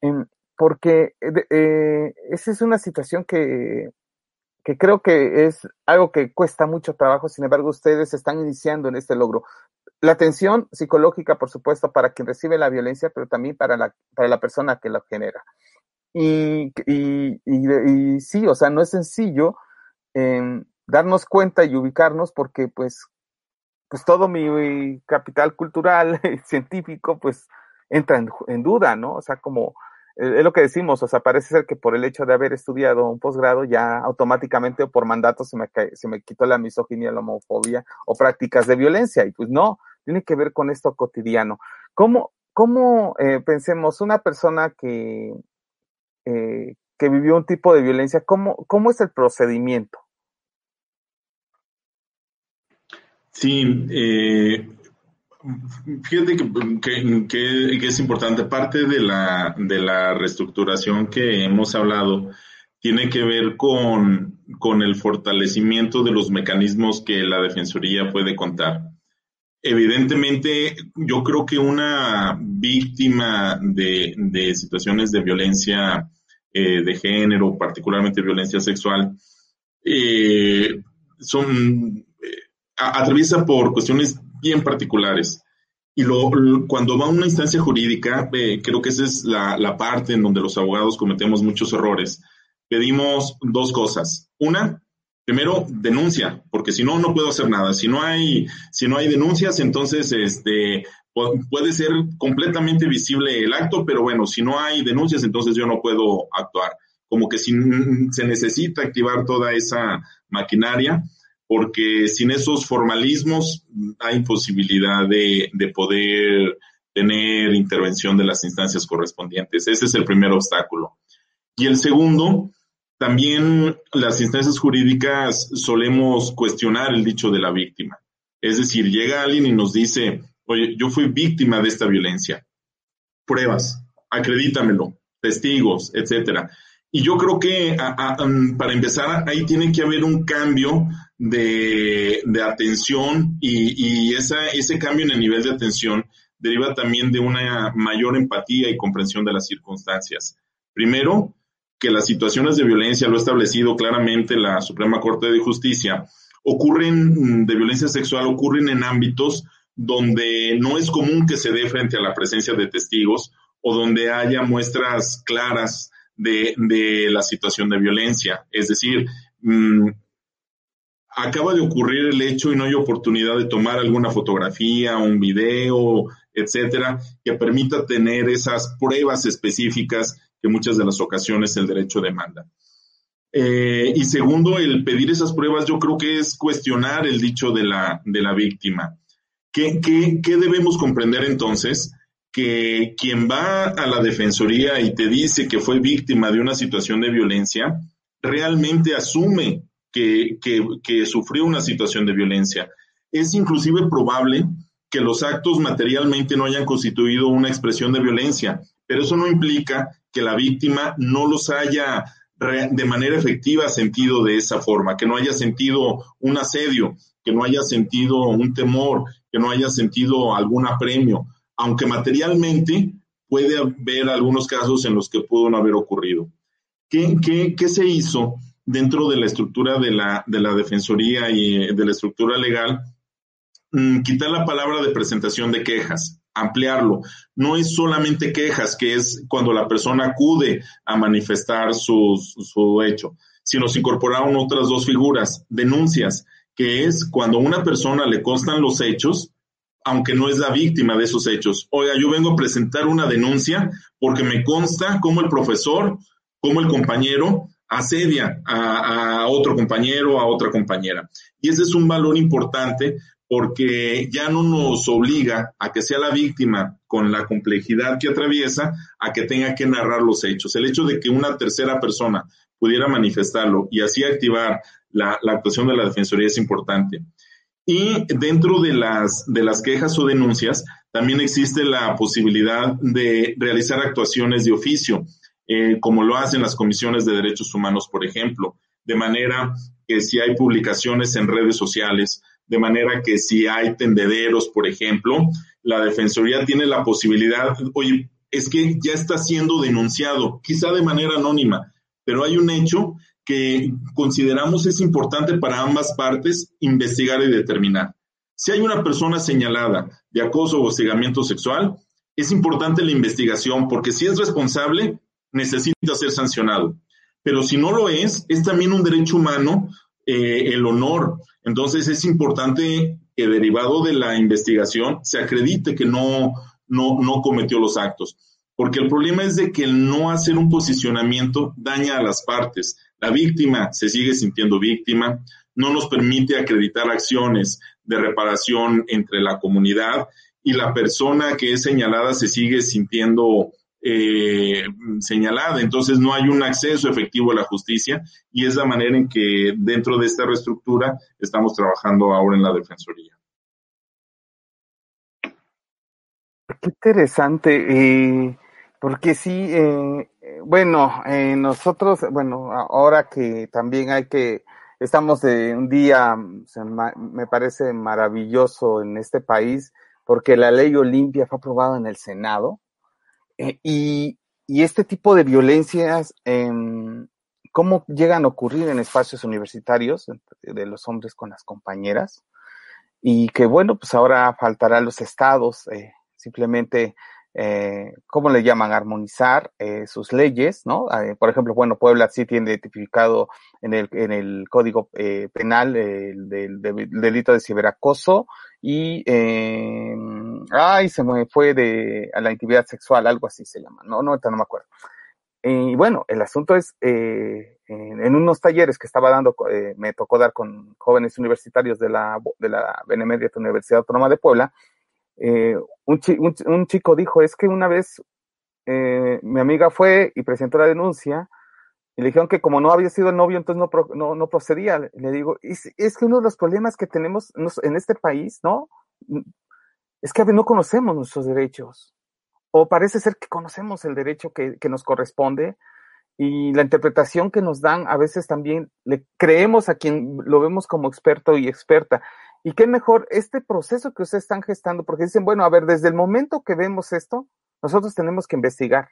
em, porque esa es una situación que, que creo que es algo que cuesta mucho trabajo, sin embargo ustedes están iniciando en este logro la atención psicológica, por supuesto, para quien recibe la violencia, pero también para la, para la persona que la genera. Y, y, y, sí, o sea, no es sencillo eh, darnos cuenta y ubicarnos porque pues, pues todo mi capital cultural, <laughs> científico, pues entra en, en, duda, ¿no? O sea, como es lo que decimos, o sea, parece ser que por el hecho de haber estudiado un posgrado ya automáticamente o por mandato se me, se me quitó la misoginia, la homofobia o prácticas de violencia y pues no, tiene que ver con esto cotidiano. ¿Cómo, cómo eh, pensemos, una persona que, eh, que vivió un tipo de violencia, ¿cómo, cómo es el procedimiento? Sí, eh, fíjate que, que, es importante. Parte de la, de la reestructuración que hemos hablado tiene que ver con, con el fortalecimiento de los mecanismos que la Defensoría puede contar. Evidentemente, yo creo que una víctima de, situaciones de violencia eh, de género, particularmente violencia sexual, eh, son eh, atraviesa por cuestiones bien particulares. Y cuando va a una instancia jurídica, creo que esa es la, parte en donde los abogados cometemos muchos errores. Pedimos dos cosas. Una, primero denuncia, porque si no, no puedo hacer nada. Si no hay, si no hay denuncias, entonces este, puede ser completamente visible el acto, pero bueno, si no hay denuncias, entonces yo no puedo actuar. Como que se necesita activar toda esa maquinaria, porque sin esos formalismos hay imposibilidad de, de poder tener intervención de las instancias correspondientes. Ese es el primer obstáculo. Y el segundo, también las instancias jurídicas solemos cuestionar el dicho de la víctima. Es decir, llega alguien y nos dice, oye, yo fui víctima de esta violencia. Pruebas, acredítamelo, testigos, etcétera. Y yo creo que um, para empezar, ahí tiene que haber un cambio de, atención y, y esa, ese cambio en el nivel de atención deriva también de una mayor empatía y comprensión de las circunstancias. Primero, que las situaciones de violencia, lo ha establecido claramente la Suprema Corte de Justicia, ocurren mm, de violencia sexual, ocurren en ámbitos donde no es común que se dé frente a la presencia de testigos o donde haya muestras claras de, la situación de violencia. Es decir, mm, acaba de ocurrir el hecho y no hay oportunidad de tomar alguna fotografía, un video, etcétera, que permita tener esas pruebas específicas que muchas de las ocasiones el derecho demanda. Eh, y segundo, el pedir esas pruebas yo creo que es cuestionar el dicho de la, de la víctima. ¿Qué, qué, debemos comprender entonces? Que quien va a la defensoría y te dice que fue víctima de una situación de violencia, realmente asume que, sufrió una situación de violencia. Es inclusive probable que los actos materialmente no hayan constituido una expresión de violencia, pero eso no implica que la víctima no los haya de manera efectiva sentido de esa forma, que no haya sentido un asedio, que no haya sentido un temor, que no haya sentido algún apremio, aunque materialmente puede haber algunos casos en los que pudo no haber ocurrido. ¿Qué, qué, qué se hizo dentro de la estructura de la, de la Defensoría y de la estructura legal? Mm, quitar la palabra de presentación de quejas ampliarlo. No es solamente quejas, que es cuando la persona acude a manifestar su, su hecho, sino se incorporaron otras dos figuras, denuncias, que es cuando a una persona le constan los hechos, aunque no es la víctima de esos hechos. Oiga, yo vengo a presentar una denuncia porque me consta cómo el profesor, cómo el compañero asedia a, a, otro compañero, a otra compañera. Y ese es un valor importante porque ya no nos obliga a que sea la víctima con la complejidad que atraviesa a que tenga que narrar los hechos. El hecho de que una tercera persona pudiera manifestarlo y así activar la, actuación de la Defensoría es importante. Y dentro de las, de las quejas o denuncias, también existe la posibilidad de realizar actuaciones de oficio, eh, como lo hacen las comisiones de derechos humanos, por ejemplo, de manera que si hay publicaciones en redes sociales, de manera que si hay tendederos, por ejemplo, la Defensoría tiene la posibilidad, oye, es que ya está siendo denunciado, quizá de manera anónima, pero hay un hecho que consideramos es importante para ambas partes investigar y determinar. Si hay una persona señalada de acoso o hostigamiento sexual, es importante la investigación porque si es responsable, necesita ser sancionado. Pero si no lo es, es también un derecho humano eh, el honor. Entonces es importante que derivado de la investigación se acredite que no, no, no cometió los actos. Porque el problema es de que el no hacer un posicionamiento daña a las partes. La víctima se sigue sintiendo víctima, no nos permite acreditar acciones de reparación entre la comunidad y la persona que es señalada se sigue sintiendo eh, señalada. Entonces no hay un acceso efectivo a la justicia y es la manera en que dentro de esta reestructura estamos trabajando ahora en la Defensoría. Qué interesante, eh, porque sí, eh, bueno, nosotros, bueno, ahora que también hay que, estamos de un día, me parece maravilloso en este país, porque la ley Olimpia fue aprobada en el Senado, eh, y, y, este tipo de violencias, eh, ¿cómo llegan a ocurrir en espacios universitarios de los hombres con las compañeras? Y que bueno, pues ahora faltará los estados, eh, simplemente eh, ¿cómo le llaman? Armonizar eh, sus leyes, ¿no? Eh, por ejemplo, bueno, Puebla sí tiene identificado en el, en el Código eh, Penal el del, delito de ciberacoso y, eh, ay, se me fue de a la intimidad sexual, algo así se llama, no, no, no me acuerdo. Y bueno, el asunto es, eh, en, en, unos talleres que estaba dando, eh, me tocó dar con jóvenes universitarios de la, de la Benemérita Universidad Autónoma de Puebla, eh, un, chi, un, un, chico dijo, es que una vez eh, mi amiga fue y presentó la denuncia y le dijeron que como no había sido el novio, entonces no, no, procedía. Le digo, es, es, que uno de los problemas que tenemos en este país, ¿no? Es que no conocemos nuestros derechos. O parece ser que conocemos el derecho que nos corresponde y la interpretación que nos dan a veces también le creemos a quien lo vemos como experto y experta y qué mejor este proceso que ustedes están gestando, porque dicen, bueno, a ver, desde el momento que vemos esto, nosotros tenemos que investigar,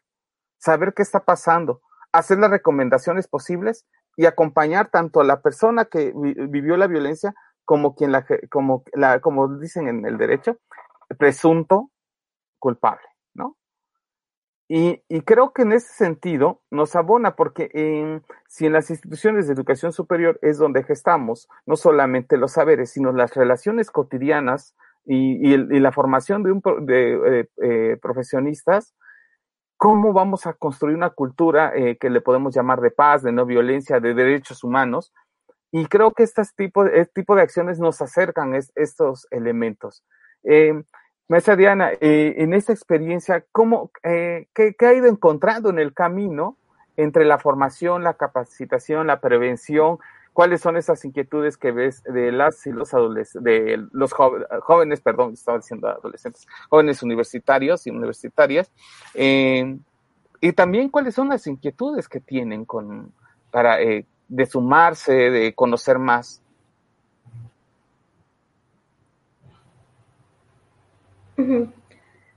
saber qué está pasando, hacer las recomendaciones posibles y acompañar tanto a la persona que vivió la violencia como quien la, como la, como dicen en el derecho, presunto culpable. Y, y, creo que en ese sentido nos abona, porque en, si en las instituciones de educación superior es donde gestamos no solamente los saberes, sino las relaciones cotidianas y, y, y la formación de, un, de eh, eh, profesionistas, ¿cómo vamos a construir una cultura eh, que le podemos llamar de paz, de no violencia, de derechos humanos? Y creo que este tipo, este tipo de acciones nos acercan es, estos elementos. Eh, Maestra Diana, eh, en esta experiencia, ¿cómo, eh, qué, qué, ha ido encontrando en el camino entre la formación, la capacitación, la prevención? ¿Cuáles son esas inquietudes que ves de las y los adolescentes, de los jóvenes, perdón, estaba diciendo adolescentes, jóvenes universitarios y universitarias? Eh, y también cuáles son las inquietudes que tienen con, para, eh, de sumarse, de conocer más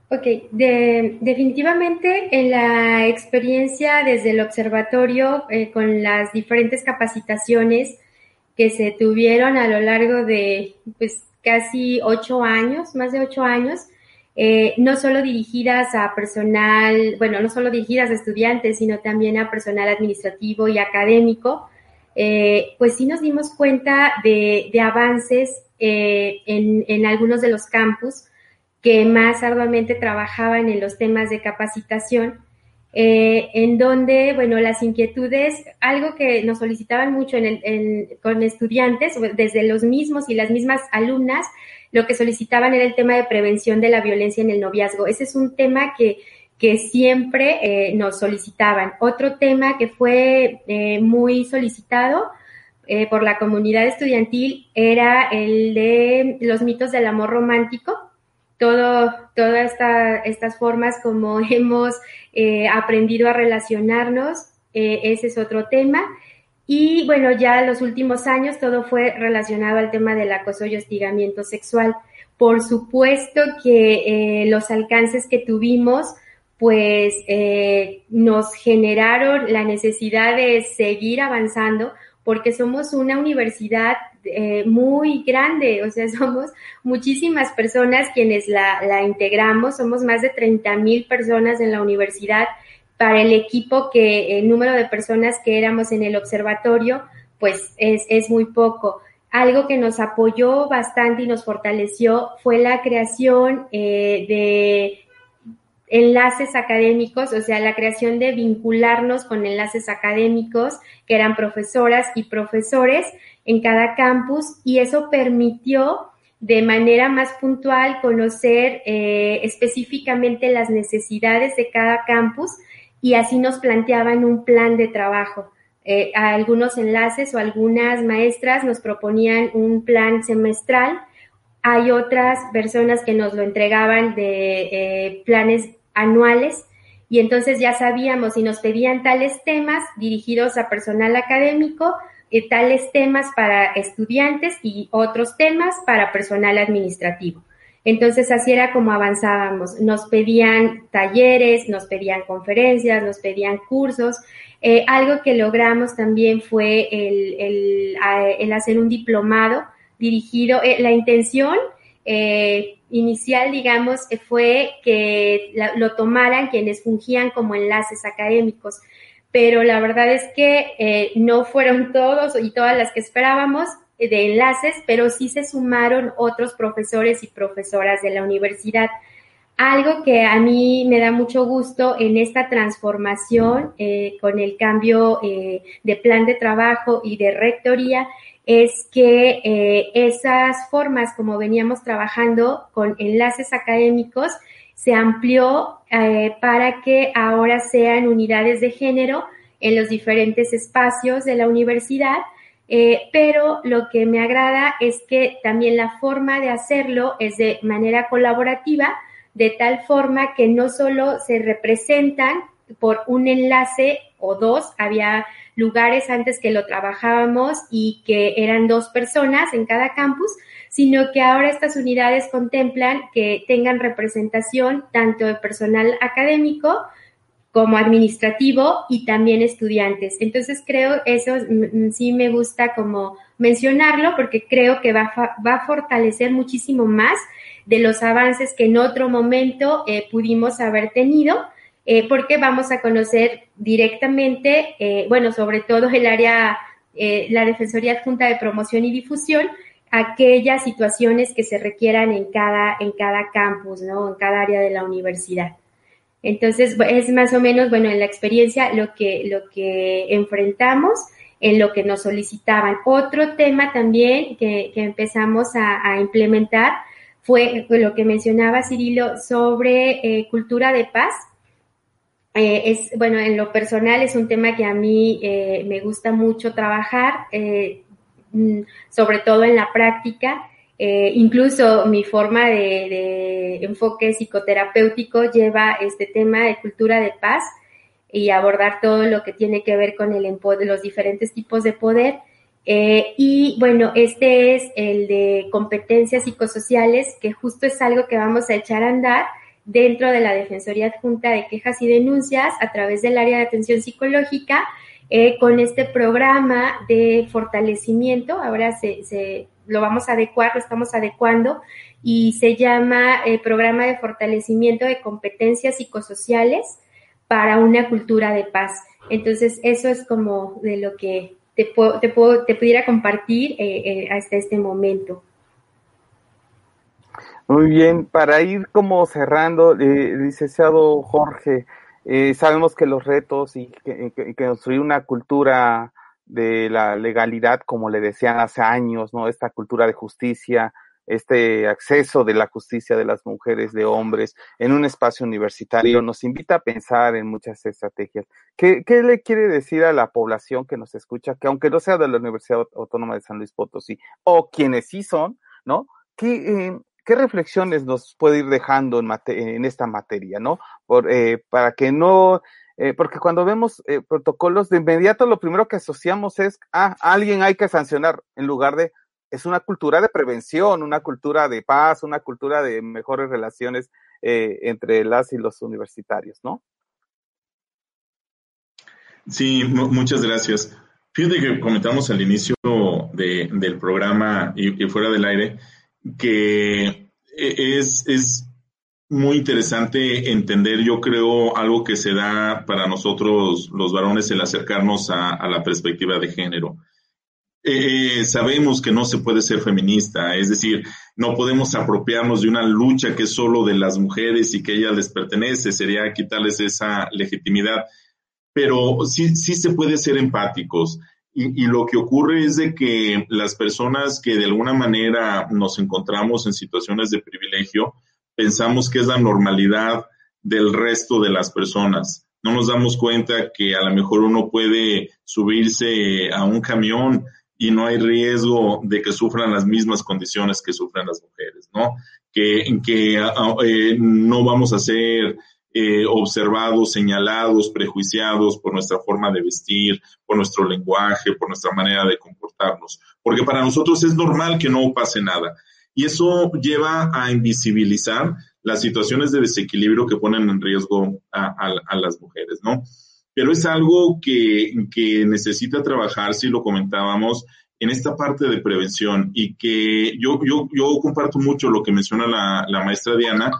Ok, de, definitivamente en la experiencia desde el observatorio eh, con las diferentes capacitaciones que se tuvieron a lo largo de pues casi ocho años, más de ocho años, eh, no solo dirigidas a personal, bueno, no solo dirigidas a estudiantes, sino también a personal administrativo y académico, eh, pues sí nos dimos cuenta de, avances en, en algunos de los campus que más arduamente trabajaban en los temas de capacitación, eh, en donde, bueno, las inquietudes, algo que nos solicitaban mucho con estudiantes, desde los mismos y las mismas alumnas, lo que solicitaban era el tema de prevención de la violencia en el noviazgo. Ese es un tema que, que siempre eh, nos solicitaban. Otro tema que fue eh, muy solicitado por la comunidad estudiantil era el de los mitos del amor romántico, todo, todas esta, estas formas como <laughs> hemos eh, aprendido a relacionarnos, eh, ese es otro tema. Y bueno, ya en los últimos años todo fue relacionado al tema del acoso y hostigamiento sexual. Por supuesto que eh, los alcances que tuvimos, pues eh, nos generaron la necesidad de seguir avanzando porque somos una universidad eh, muy grande, o sea, <laughs> somos muchísimas personas quienes la, integramos, somos más de 30 mil personas en la universidad. Para el equipo que el número de personas que éramos en el observatorio, pues es, es muy poco. Algo que nos apoyó bastante y nos fortaleció fue la creación eh, de enlaces académicos, o sea, la creación de vincularnos con enlaces académicos que eran profesoras y profesores en cada campus y eso permitió de manera más puntual conocer eh, específicamente las necesidades de cada campus y así nos planteaban un plan de trabajo. Eh, algunos enlaces o algunas maestras nos proponían un plan semestral. Hay otras personas que nos lo entregaban de eh, planes anuales y entonces ya sabíamos y nos pedían tales temas dirigidos a personal académico, eh, tales temas para estudiantes y otros temas para personal administrativo. Entonces así era como avanzábamos. Nos pedían talleres, nos pedían conferencias, nos pedían cursos. Eh, algo que logramos también fue el, el, el hacer un diplomado dirigido, eh, la intención eh, inicial, digamos, fue que lo tomaran quienes fungían como enlaces académicos, pero la verdad es que eh, no fueron <laughs> todos y todas las que esperábamos de enlaces, pero sí se sumaron otros profesores y profesoras de la universidad. Algo que a mí me da mucho gusto en esta transformación eh, con el cambio eh, de plan de trabajo y de rectoría es que eh, esas formas como veníamos trabajando con enlaces académicos se amplió eh, para que ahora sean unidades de género en los diferentes espacios de la universidad. Eh, pero lo que me agrada es que también la forma de hacerlo es de manera colaborativa, de tal forma que no solo se representan por un enlace o dos, había lugares antes que lo trabajábamos y que eran dos personas en cada campus, sino que ahora estas unidades contemplan que tengan representación tanto de personal académico como administrativo y también estudiantes. Entonces creo eso sí me gusta como mencionarlo porque creo que va, va a fortalecer muchísimo más de los avances que en otro momento eh, pudimos haber tenido, eh, porque vamos a conocer directamente, eh, bueno, sobre todo el área, eh, la Defensoría Adjunta de Promoción y Difusión, aquellas situaciones que se requieran en cada, en cada campus, ¿no? En cada área de la universidad. Entonces, es más o menos, bueno, en la experiencia lo que, lo que enfrentamos, en lo que nos solicitaban. Otro tema también que, que empezamos a, implementar fue lo que mencionaba Cirilo sobre cultura de paz. Eh, es, bueno, en lo personal es un tema que a mí eh, me gusta mucho trabajar, mm, sobre todo en la práctica. Eh, incluso mi forma de, enfoque psicoterapéutico lleva este tema de cultura de paz y abordar todo lo que tiene que ver con el los diferentes tipos de poder. Eh, y bueno, este es el de competencias psicosociales, que justo es algo que vamos a echar a andar dentro de la Defensoría Adjunta de Quejas y Denuncias a través del área de atención psicológica eh, con este programa de fortalecimiento. Ahora se, se lo vamos a adecuar, lo estamos adecuando, y se llama eh, Programa de Fortalecimiento de Competencias Psicosociales para una Cultura de Paz. Entonces, eso es como de lo que te, puedo, te, puedo, te pudiera compartir eh, eh, hasta este momento. Muy bien, para ir como cerrando, eh, licenciado Jorge, eh, sabemos que los retos y que, construir una cultura de la legalidad, como le decían hace años, ¿no? Esta cultura de justicia este acceso de la justicia de las mujeres, de hombres, en un espacio universitario, nos invita a pensar en muchas estrategias. ¿Qué, ¿Qué, le quiere decir a la población que nos escucha, que aunque no sea de la Universidad Autónoma de San Luis Potosí, o quienes sí son, ¿no? ¿Qué, eh, ¿qué reflexiones nos puede ir dejando en, esta materia, ¿no? Por, eh, para que no eh, porque cuando vemos eh, protocolos, de inmediato lo primero que asociamos es, ah, alguien hay que sancionar, en lugar de, es una cultura de prevención, una cultura de paz, una cultura de mejores relaciones eh, entre las y los universitarios, ¿no? Sí, muchas gracias. Fíjate que comentamos al inicio de, del programa y, fuera del aire que es, es muy interesante entender, yo creo, algo que se da para nosotros los varones el acercarnos a, la perspectiva de género. Eh, sabemos que no se puede ser feminista, es decir, no podemos apropiarnos de una lucha que es solo de las mujeres y que a ellas les pertenece, sería quitarles esa legitimidad, pero sí, sí se puede ser empáticos. Y, y, lo que ocurre es de que las personas que de alguna manera nos encontramos en situaciones de privilegio, pensamos que es la normalidad del resto de las personas. No nos damos cuenta que a lo mejor uno puede subirse a un camión y no hay riesgo de que sufran las mismas condiciones que sufren las mujeres, ¿no? Que, que eh, no vamos a ser eh, observados, señalados, prejuiciados por nuestra forma de vestir, por nuestro lenguaje, por nuestra manera de comportarnos. Porque para nosotros es normal que no pase nada. Y eso lleva a invisibilizar las situaciones de desequilibrio que ponen en riesgo a, las mujeres, ¿no? Pero es algo que, necesita trabajar, si lo comentábamos, en esta parte de prevención y que yo, yo, yo comparto mucho lo que menciona la, maestra Diana,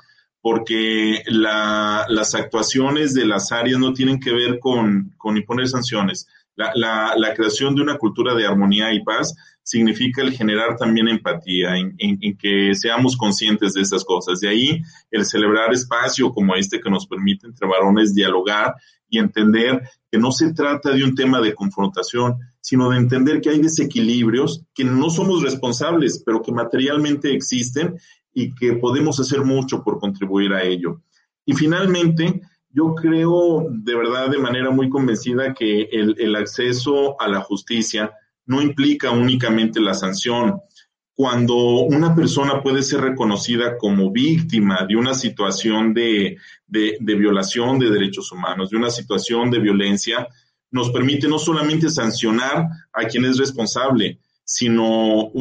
porque las actuaciones de las áreas no tienen que ver con, con imponer sanciones. La, la, creación de una cultura de armonía y paz significa el generar también empatía, en, que seamos conscientes de estas cosas. De ahí el celebrar espacio como este que nos permite entre varones dialogar y entender que no se trata de un tema de confrontación, sino de entender que hay desequilibrios que no somos responsables, pero que materialmente existen y que podemos hacer mucho por contribuir a ello. Y finalmente, yo creo de verdad de manera muy convencida que el, acceso a la justicia, no implica únicamente la sanción. Cuando una persona puede ser reconocida como víctima de una situación de, violación de derechos humanos, de una situación de violencia, nos permite no solamente sancionar a quien es responsable, sino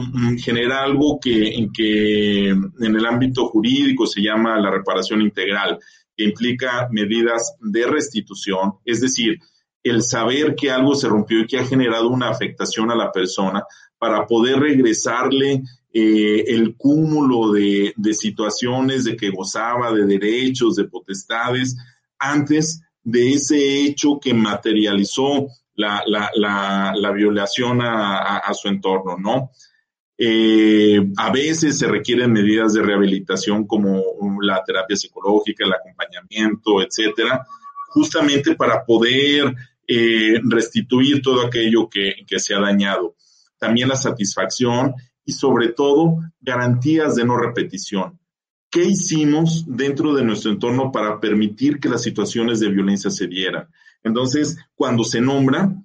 generar algo que, que en el ámbito jurídico se llama la reparación integral, que implica medidas de restitución, es decir, el saber que algo se rompió y que ha generado una afectación a la persona para poder regresarle eh, el cúmulo de, situaciones de que gozaba de derechos, de potestades, antes de ese hecho que materializó la, violación a, su entorno, ¿no? Eh, a veces se requieren medidas de rehabilitación como la terapia psicológica, el acompañamiento, etcétera, justamente para poder eh, restituir todo aquello que, que se ha dañado. También la satisfacción y sobre todo garantías de no repetición. ¿Qué hicimos dentro de nuestro entorno para permitir que las situaciones de violencia se dieran? Entonces, cuando se nombra,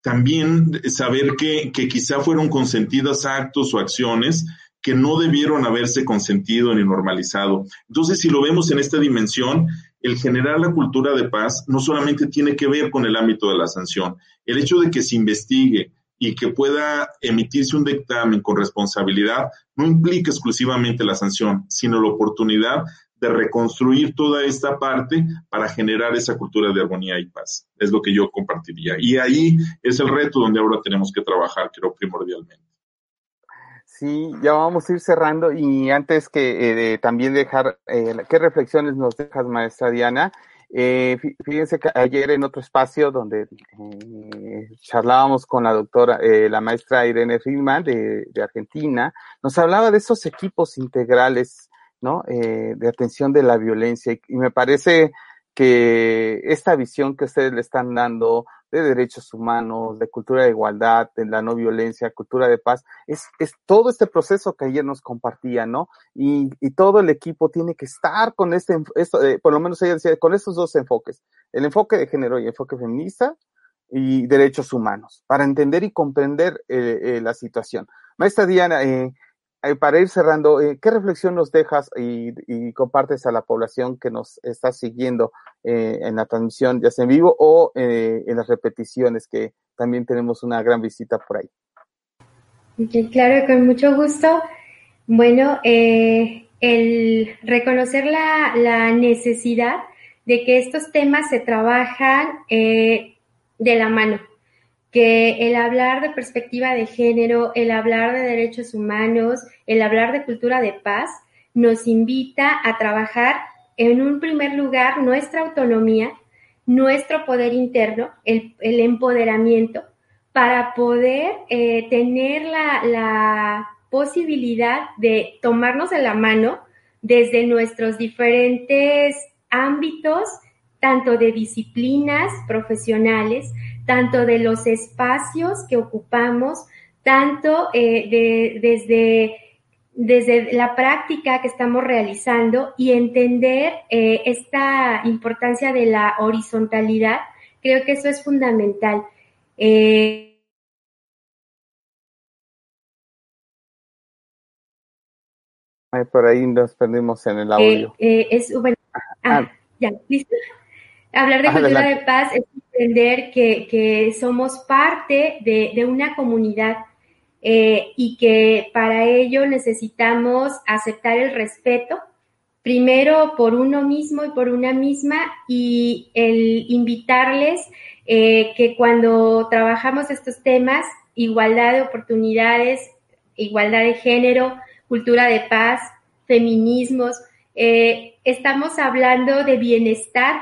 también saber que, que quizá fueron consentidos actos o acciones que no debieron haberse consentido ni normalizado. Entonces, si lo vemos en esta dimensión, el generar la cultura de paz no solamente tiene que ver con el ámbito de la sanción, el hecho de que se investigue y que pueda emitirse un dictamen con responsabilidad no implica exclusivamente la sanción, sino la oportunidad reconstruir toda esta parte para generar esa cultura de armonía y paz. Es lo que yo compartiría. Y ahí es el reto donde ahora tenemos que trabajar, creo, primordialmente. Sí, ya vamos a ir cerrando y antes que eh, también dejar, eh, ¿qué reflexiones nos dejas, maestra Diana? Eh, fíjense que ayer en otro espacio donde eh, charlábamos con la doctora, eh, la maestra Irene Friedman de, Argentina, nos hablaba de esos equipos integrales, Eh, de atención de la violencia y, me parece que esta visión que ustedes le están dando de derechos humanos, de cultura de igualdad, de la no violencia, cultura de paz. Es, es todo este proceso que ayer nos compartía, ¿no? Y, y todo el equipo tiene que estar con este, esto, eh, por lo menos ella decía, con estos dos enfoques, el enfoque de género y el enfoque feminista y derechos humanos, para entender y comprender eh, la situación. Maestra Diana, eh, para ir cerrando, eh, ¿qué reflexión nos dejas y, compartes a la población que nos está siguiendo eh, en la transmisión, ya sea en vivo o eh, en las repeticiones, que también tenemos una gran visita por ahí? Claro, con mucho gusto. Bueno, eh, el reconocer la, necesidad de que estos temas se trabajan eh, de la mano, que el hablar de perspectiva de género, el hablar de derechos humanos, el hablar de cultura de paz, nos invita a trabajar en un primer lugar nuestra autonomía, nuestro poder interno, el, empoderamiento, para poder eh, tener la, la posibilidad de tomarnos de la mano desde nuestros diferentes ámbitos, tanto de disciplinas profesionales, tanto de los espacios que ocupamos, tanto eh, de, desde, desde la práctica que estamos realizando y entender eh, esta importancia de la horizontalidad, creo que eso es fundamental. Eh, por ahí nos perdimos en el audio. es, bueno, ah, ya, ¿listo? Hablar de cultura de paz es entender que, que somos parte de, de una comunidad eh, y que para ello necesitamos aceptar el respeto, primero por uno mismo y por una misma, y el invitarles eh, que cuando trabajamos estos temas, igualdad de oportunidades, igualdad de género, cultura de paz, feminismos, eh, estamos hablando de bienestar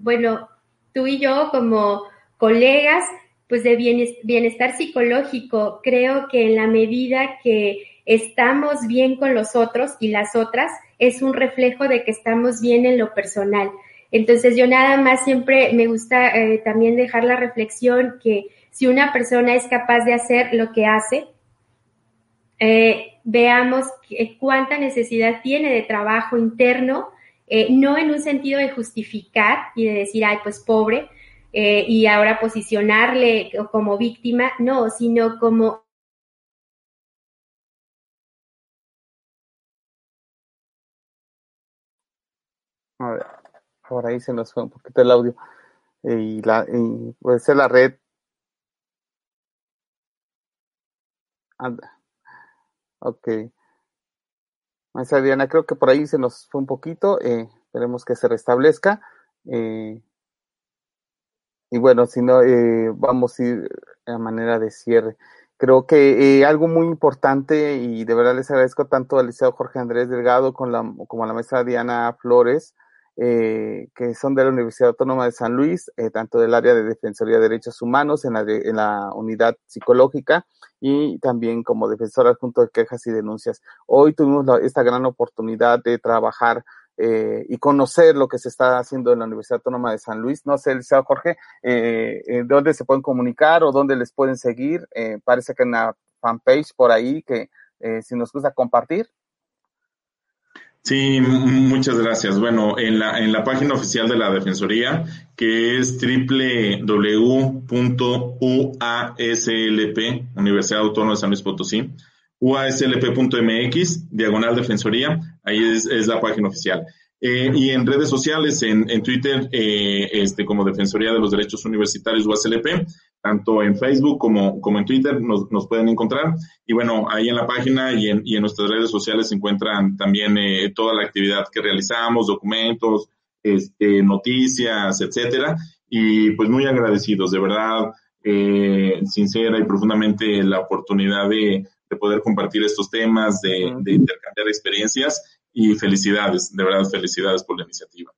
bueno, tú y yo como colegas, pues de bienestar psicológico, creo que en la medida que estamos bien con los otros y las otras, es un reflejo de que estamos bien en lo personal. Entonces yo nada más siempre me gusta eh, también dejar la reflexión que si una persona es capaz de hacer lo que hace, eh, veamos cuánta necesidad tiene de trabajo interno eh, no en un sentido de justificar y de decir, ay, pues pobre, eh, y ahora posicionarle como víctima, no, sino como A ver, por ahí se nos fue un poquito el audio. Y, la, y puede ser la red. Anda. Ok. Maestra Diana, creo que por ahí se nos fue un poquito, eh, esperemos que se restablezca. Eh, y bueno, si no, eh, vamos a ir a manera de cierre. Creo que eh, algo muy importante, y de verdad les agradezco tanto al liceo Jorge Andrés Delgado con la, como a la maestra Diana Flores, eh, que son de la Universidad Autónoma de San Luis, eh, tanto del área de Defensoría de Derechos Humanos en la, de, en la unidad psicológica y también como defensora junto de quejas y denuncias. Hoy tuvimos esta gran oportunidad de trabajar eh, y conocer lo que se está haciendo en la Universidad Autónoma de San Luis. No sé, Liceo Jorge, eh, eh, dónde se pueden comunicar o dónde les pueden seguir. Eh, parece que en la fanpage por ahí que si nos gusta compartir. Sí, muchas gracias. Bueno, en la, en la página oficial de la Defensoría, que es www.uaslp, Universidad Autónoma de San Luis Potosí, uaslp.mx, diagonal Defensoría, ahí es, es la página oficial. Eh, y en redes sociales, en, en Twitter, eh, este, como Defensoría de los Derechos Universitarios UASLP, tanto en Facebook como, como en Twitter nos, nos, pueden encontrar. Y bueno, ahí en la página y en, y en nuestras redes sociales se encuentran también eh, toda la actividad que realizamos, documentos, este, noticias, etcétera. Y pues muy agradecidos, de verdad, eh, sincera y profundamente la oportunidad de, de poder compartir estos temas, de, de intercambiar experiencias y felicidades, de verdad, felicidades por la iniciativa.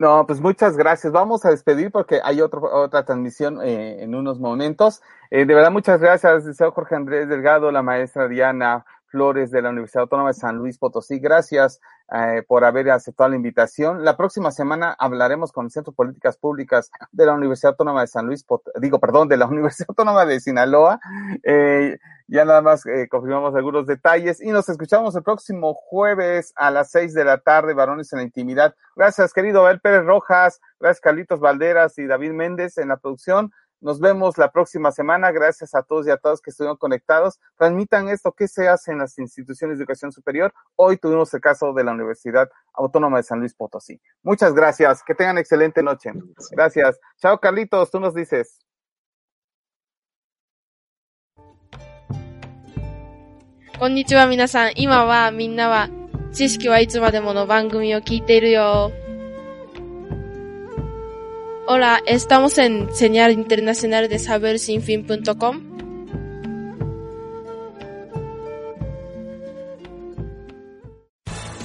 No, pues muchas gracias. Vamos a despedir porque hay otro, otra transmisión eh, en unos momentos. Eh, de verdad, muchas gracias, señor Jorge Andrés Delgado, la maestra Diana Flores de la Universidad Autónoma de San Luis Potosí. Gracias eh, por haber aceptado la invitación. La próxima semana hablaremos con el Centro de Políticas Públicas de la Universidad Autónoma de San Luis, Potosí, digo, perdón, de la <laughs> Universidad Autónoma de Sinaloa. Eh, ya nada más eh, confirmamos algunos detalles y nos escuchamos el próximo jueves a las seis de la tarde, varones en la intimidad. Gracias, querido Abel Pérez Rojas, gracias Carlitos Valderas y David Méndez en la producción. Nos vemos la próxima semana. Gracias a todos y a todas que estuvieron conectados. Transmitan esto que se hace en las instituciones de educación superior. Hoy tuvimos el caso de la Universidad Autónoma de San Luis Potosí. Muchas gracias. Que tengan excelente noche. Gracias. Chao, Carlitos. Tú nos dices. こんにちは皆さん。今はみんなは知識はいつまでもの番組を聞いているよ。 Hola, estamos en Señal Internacional de Sabersinfin.com.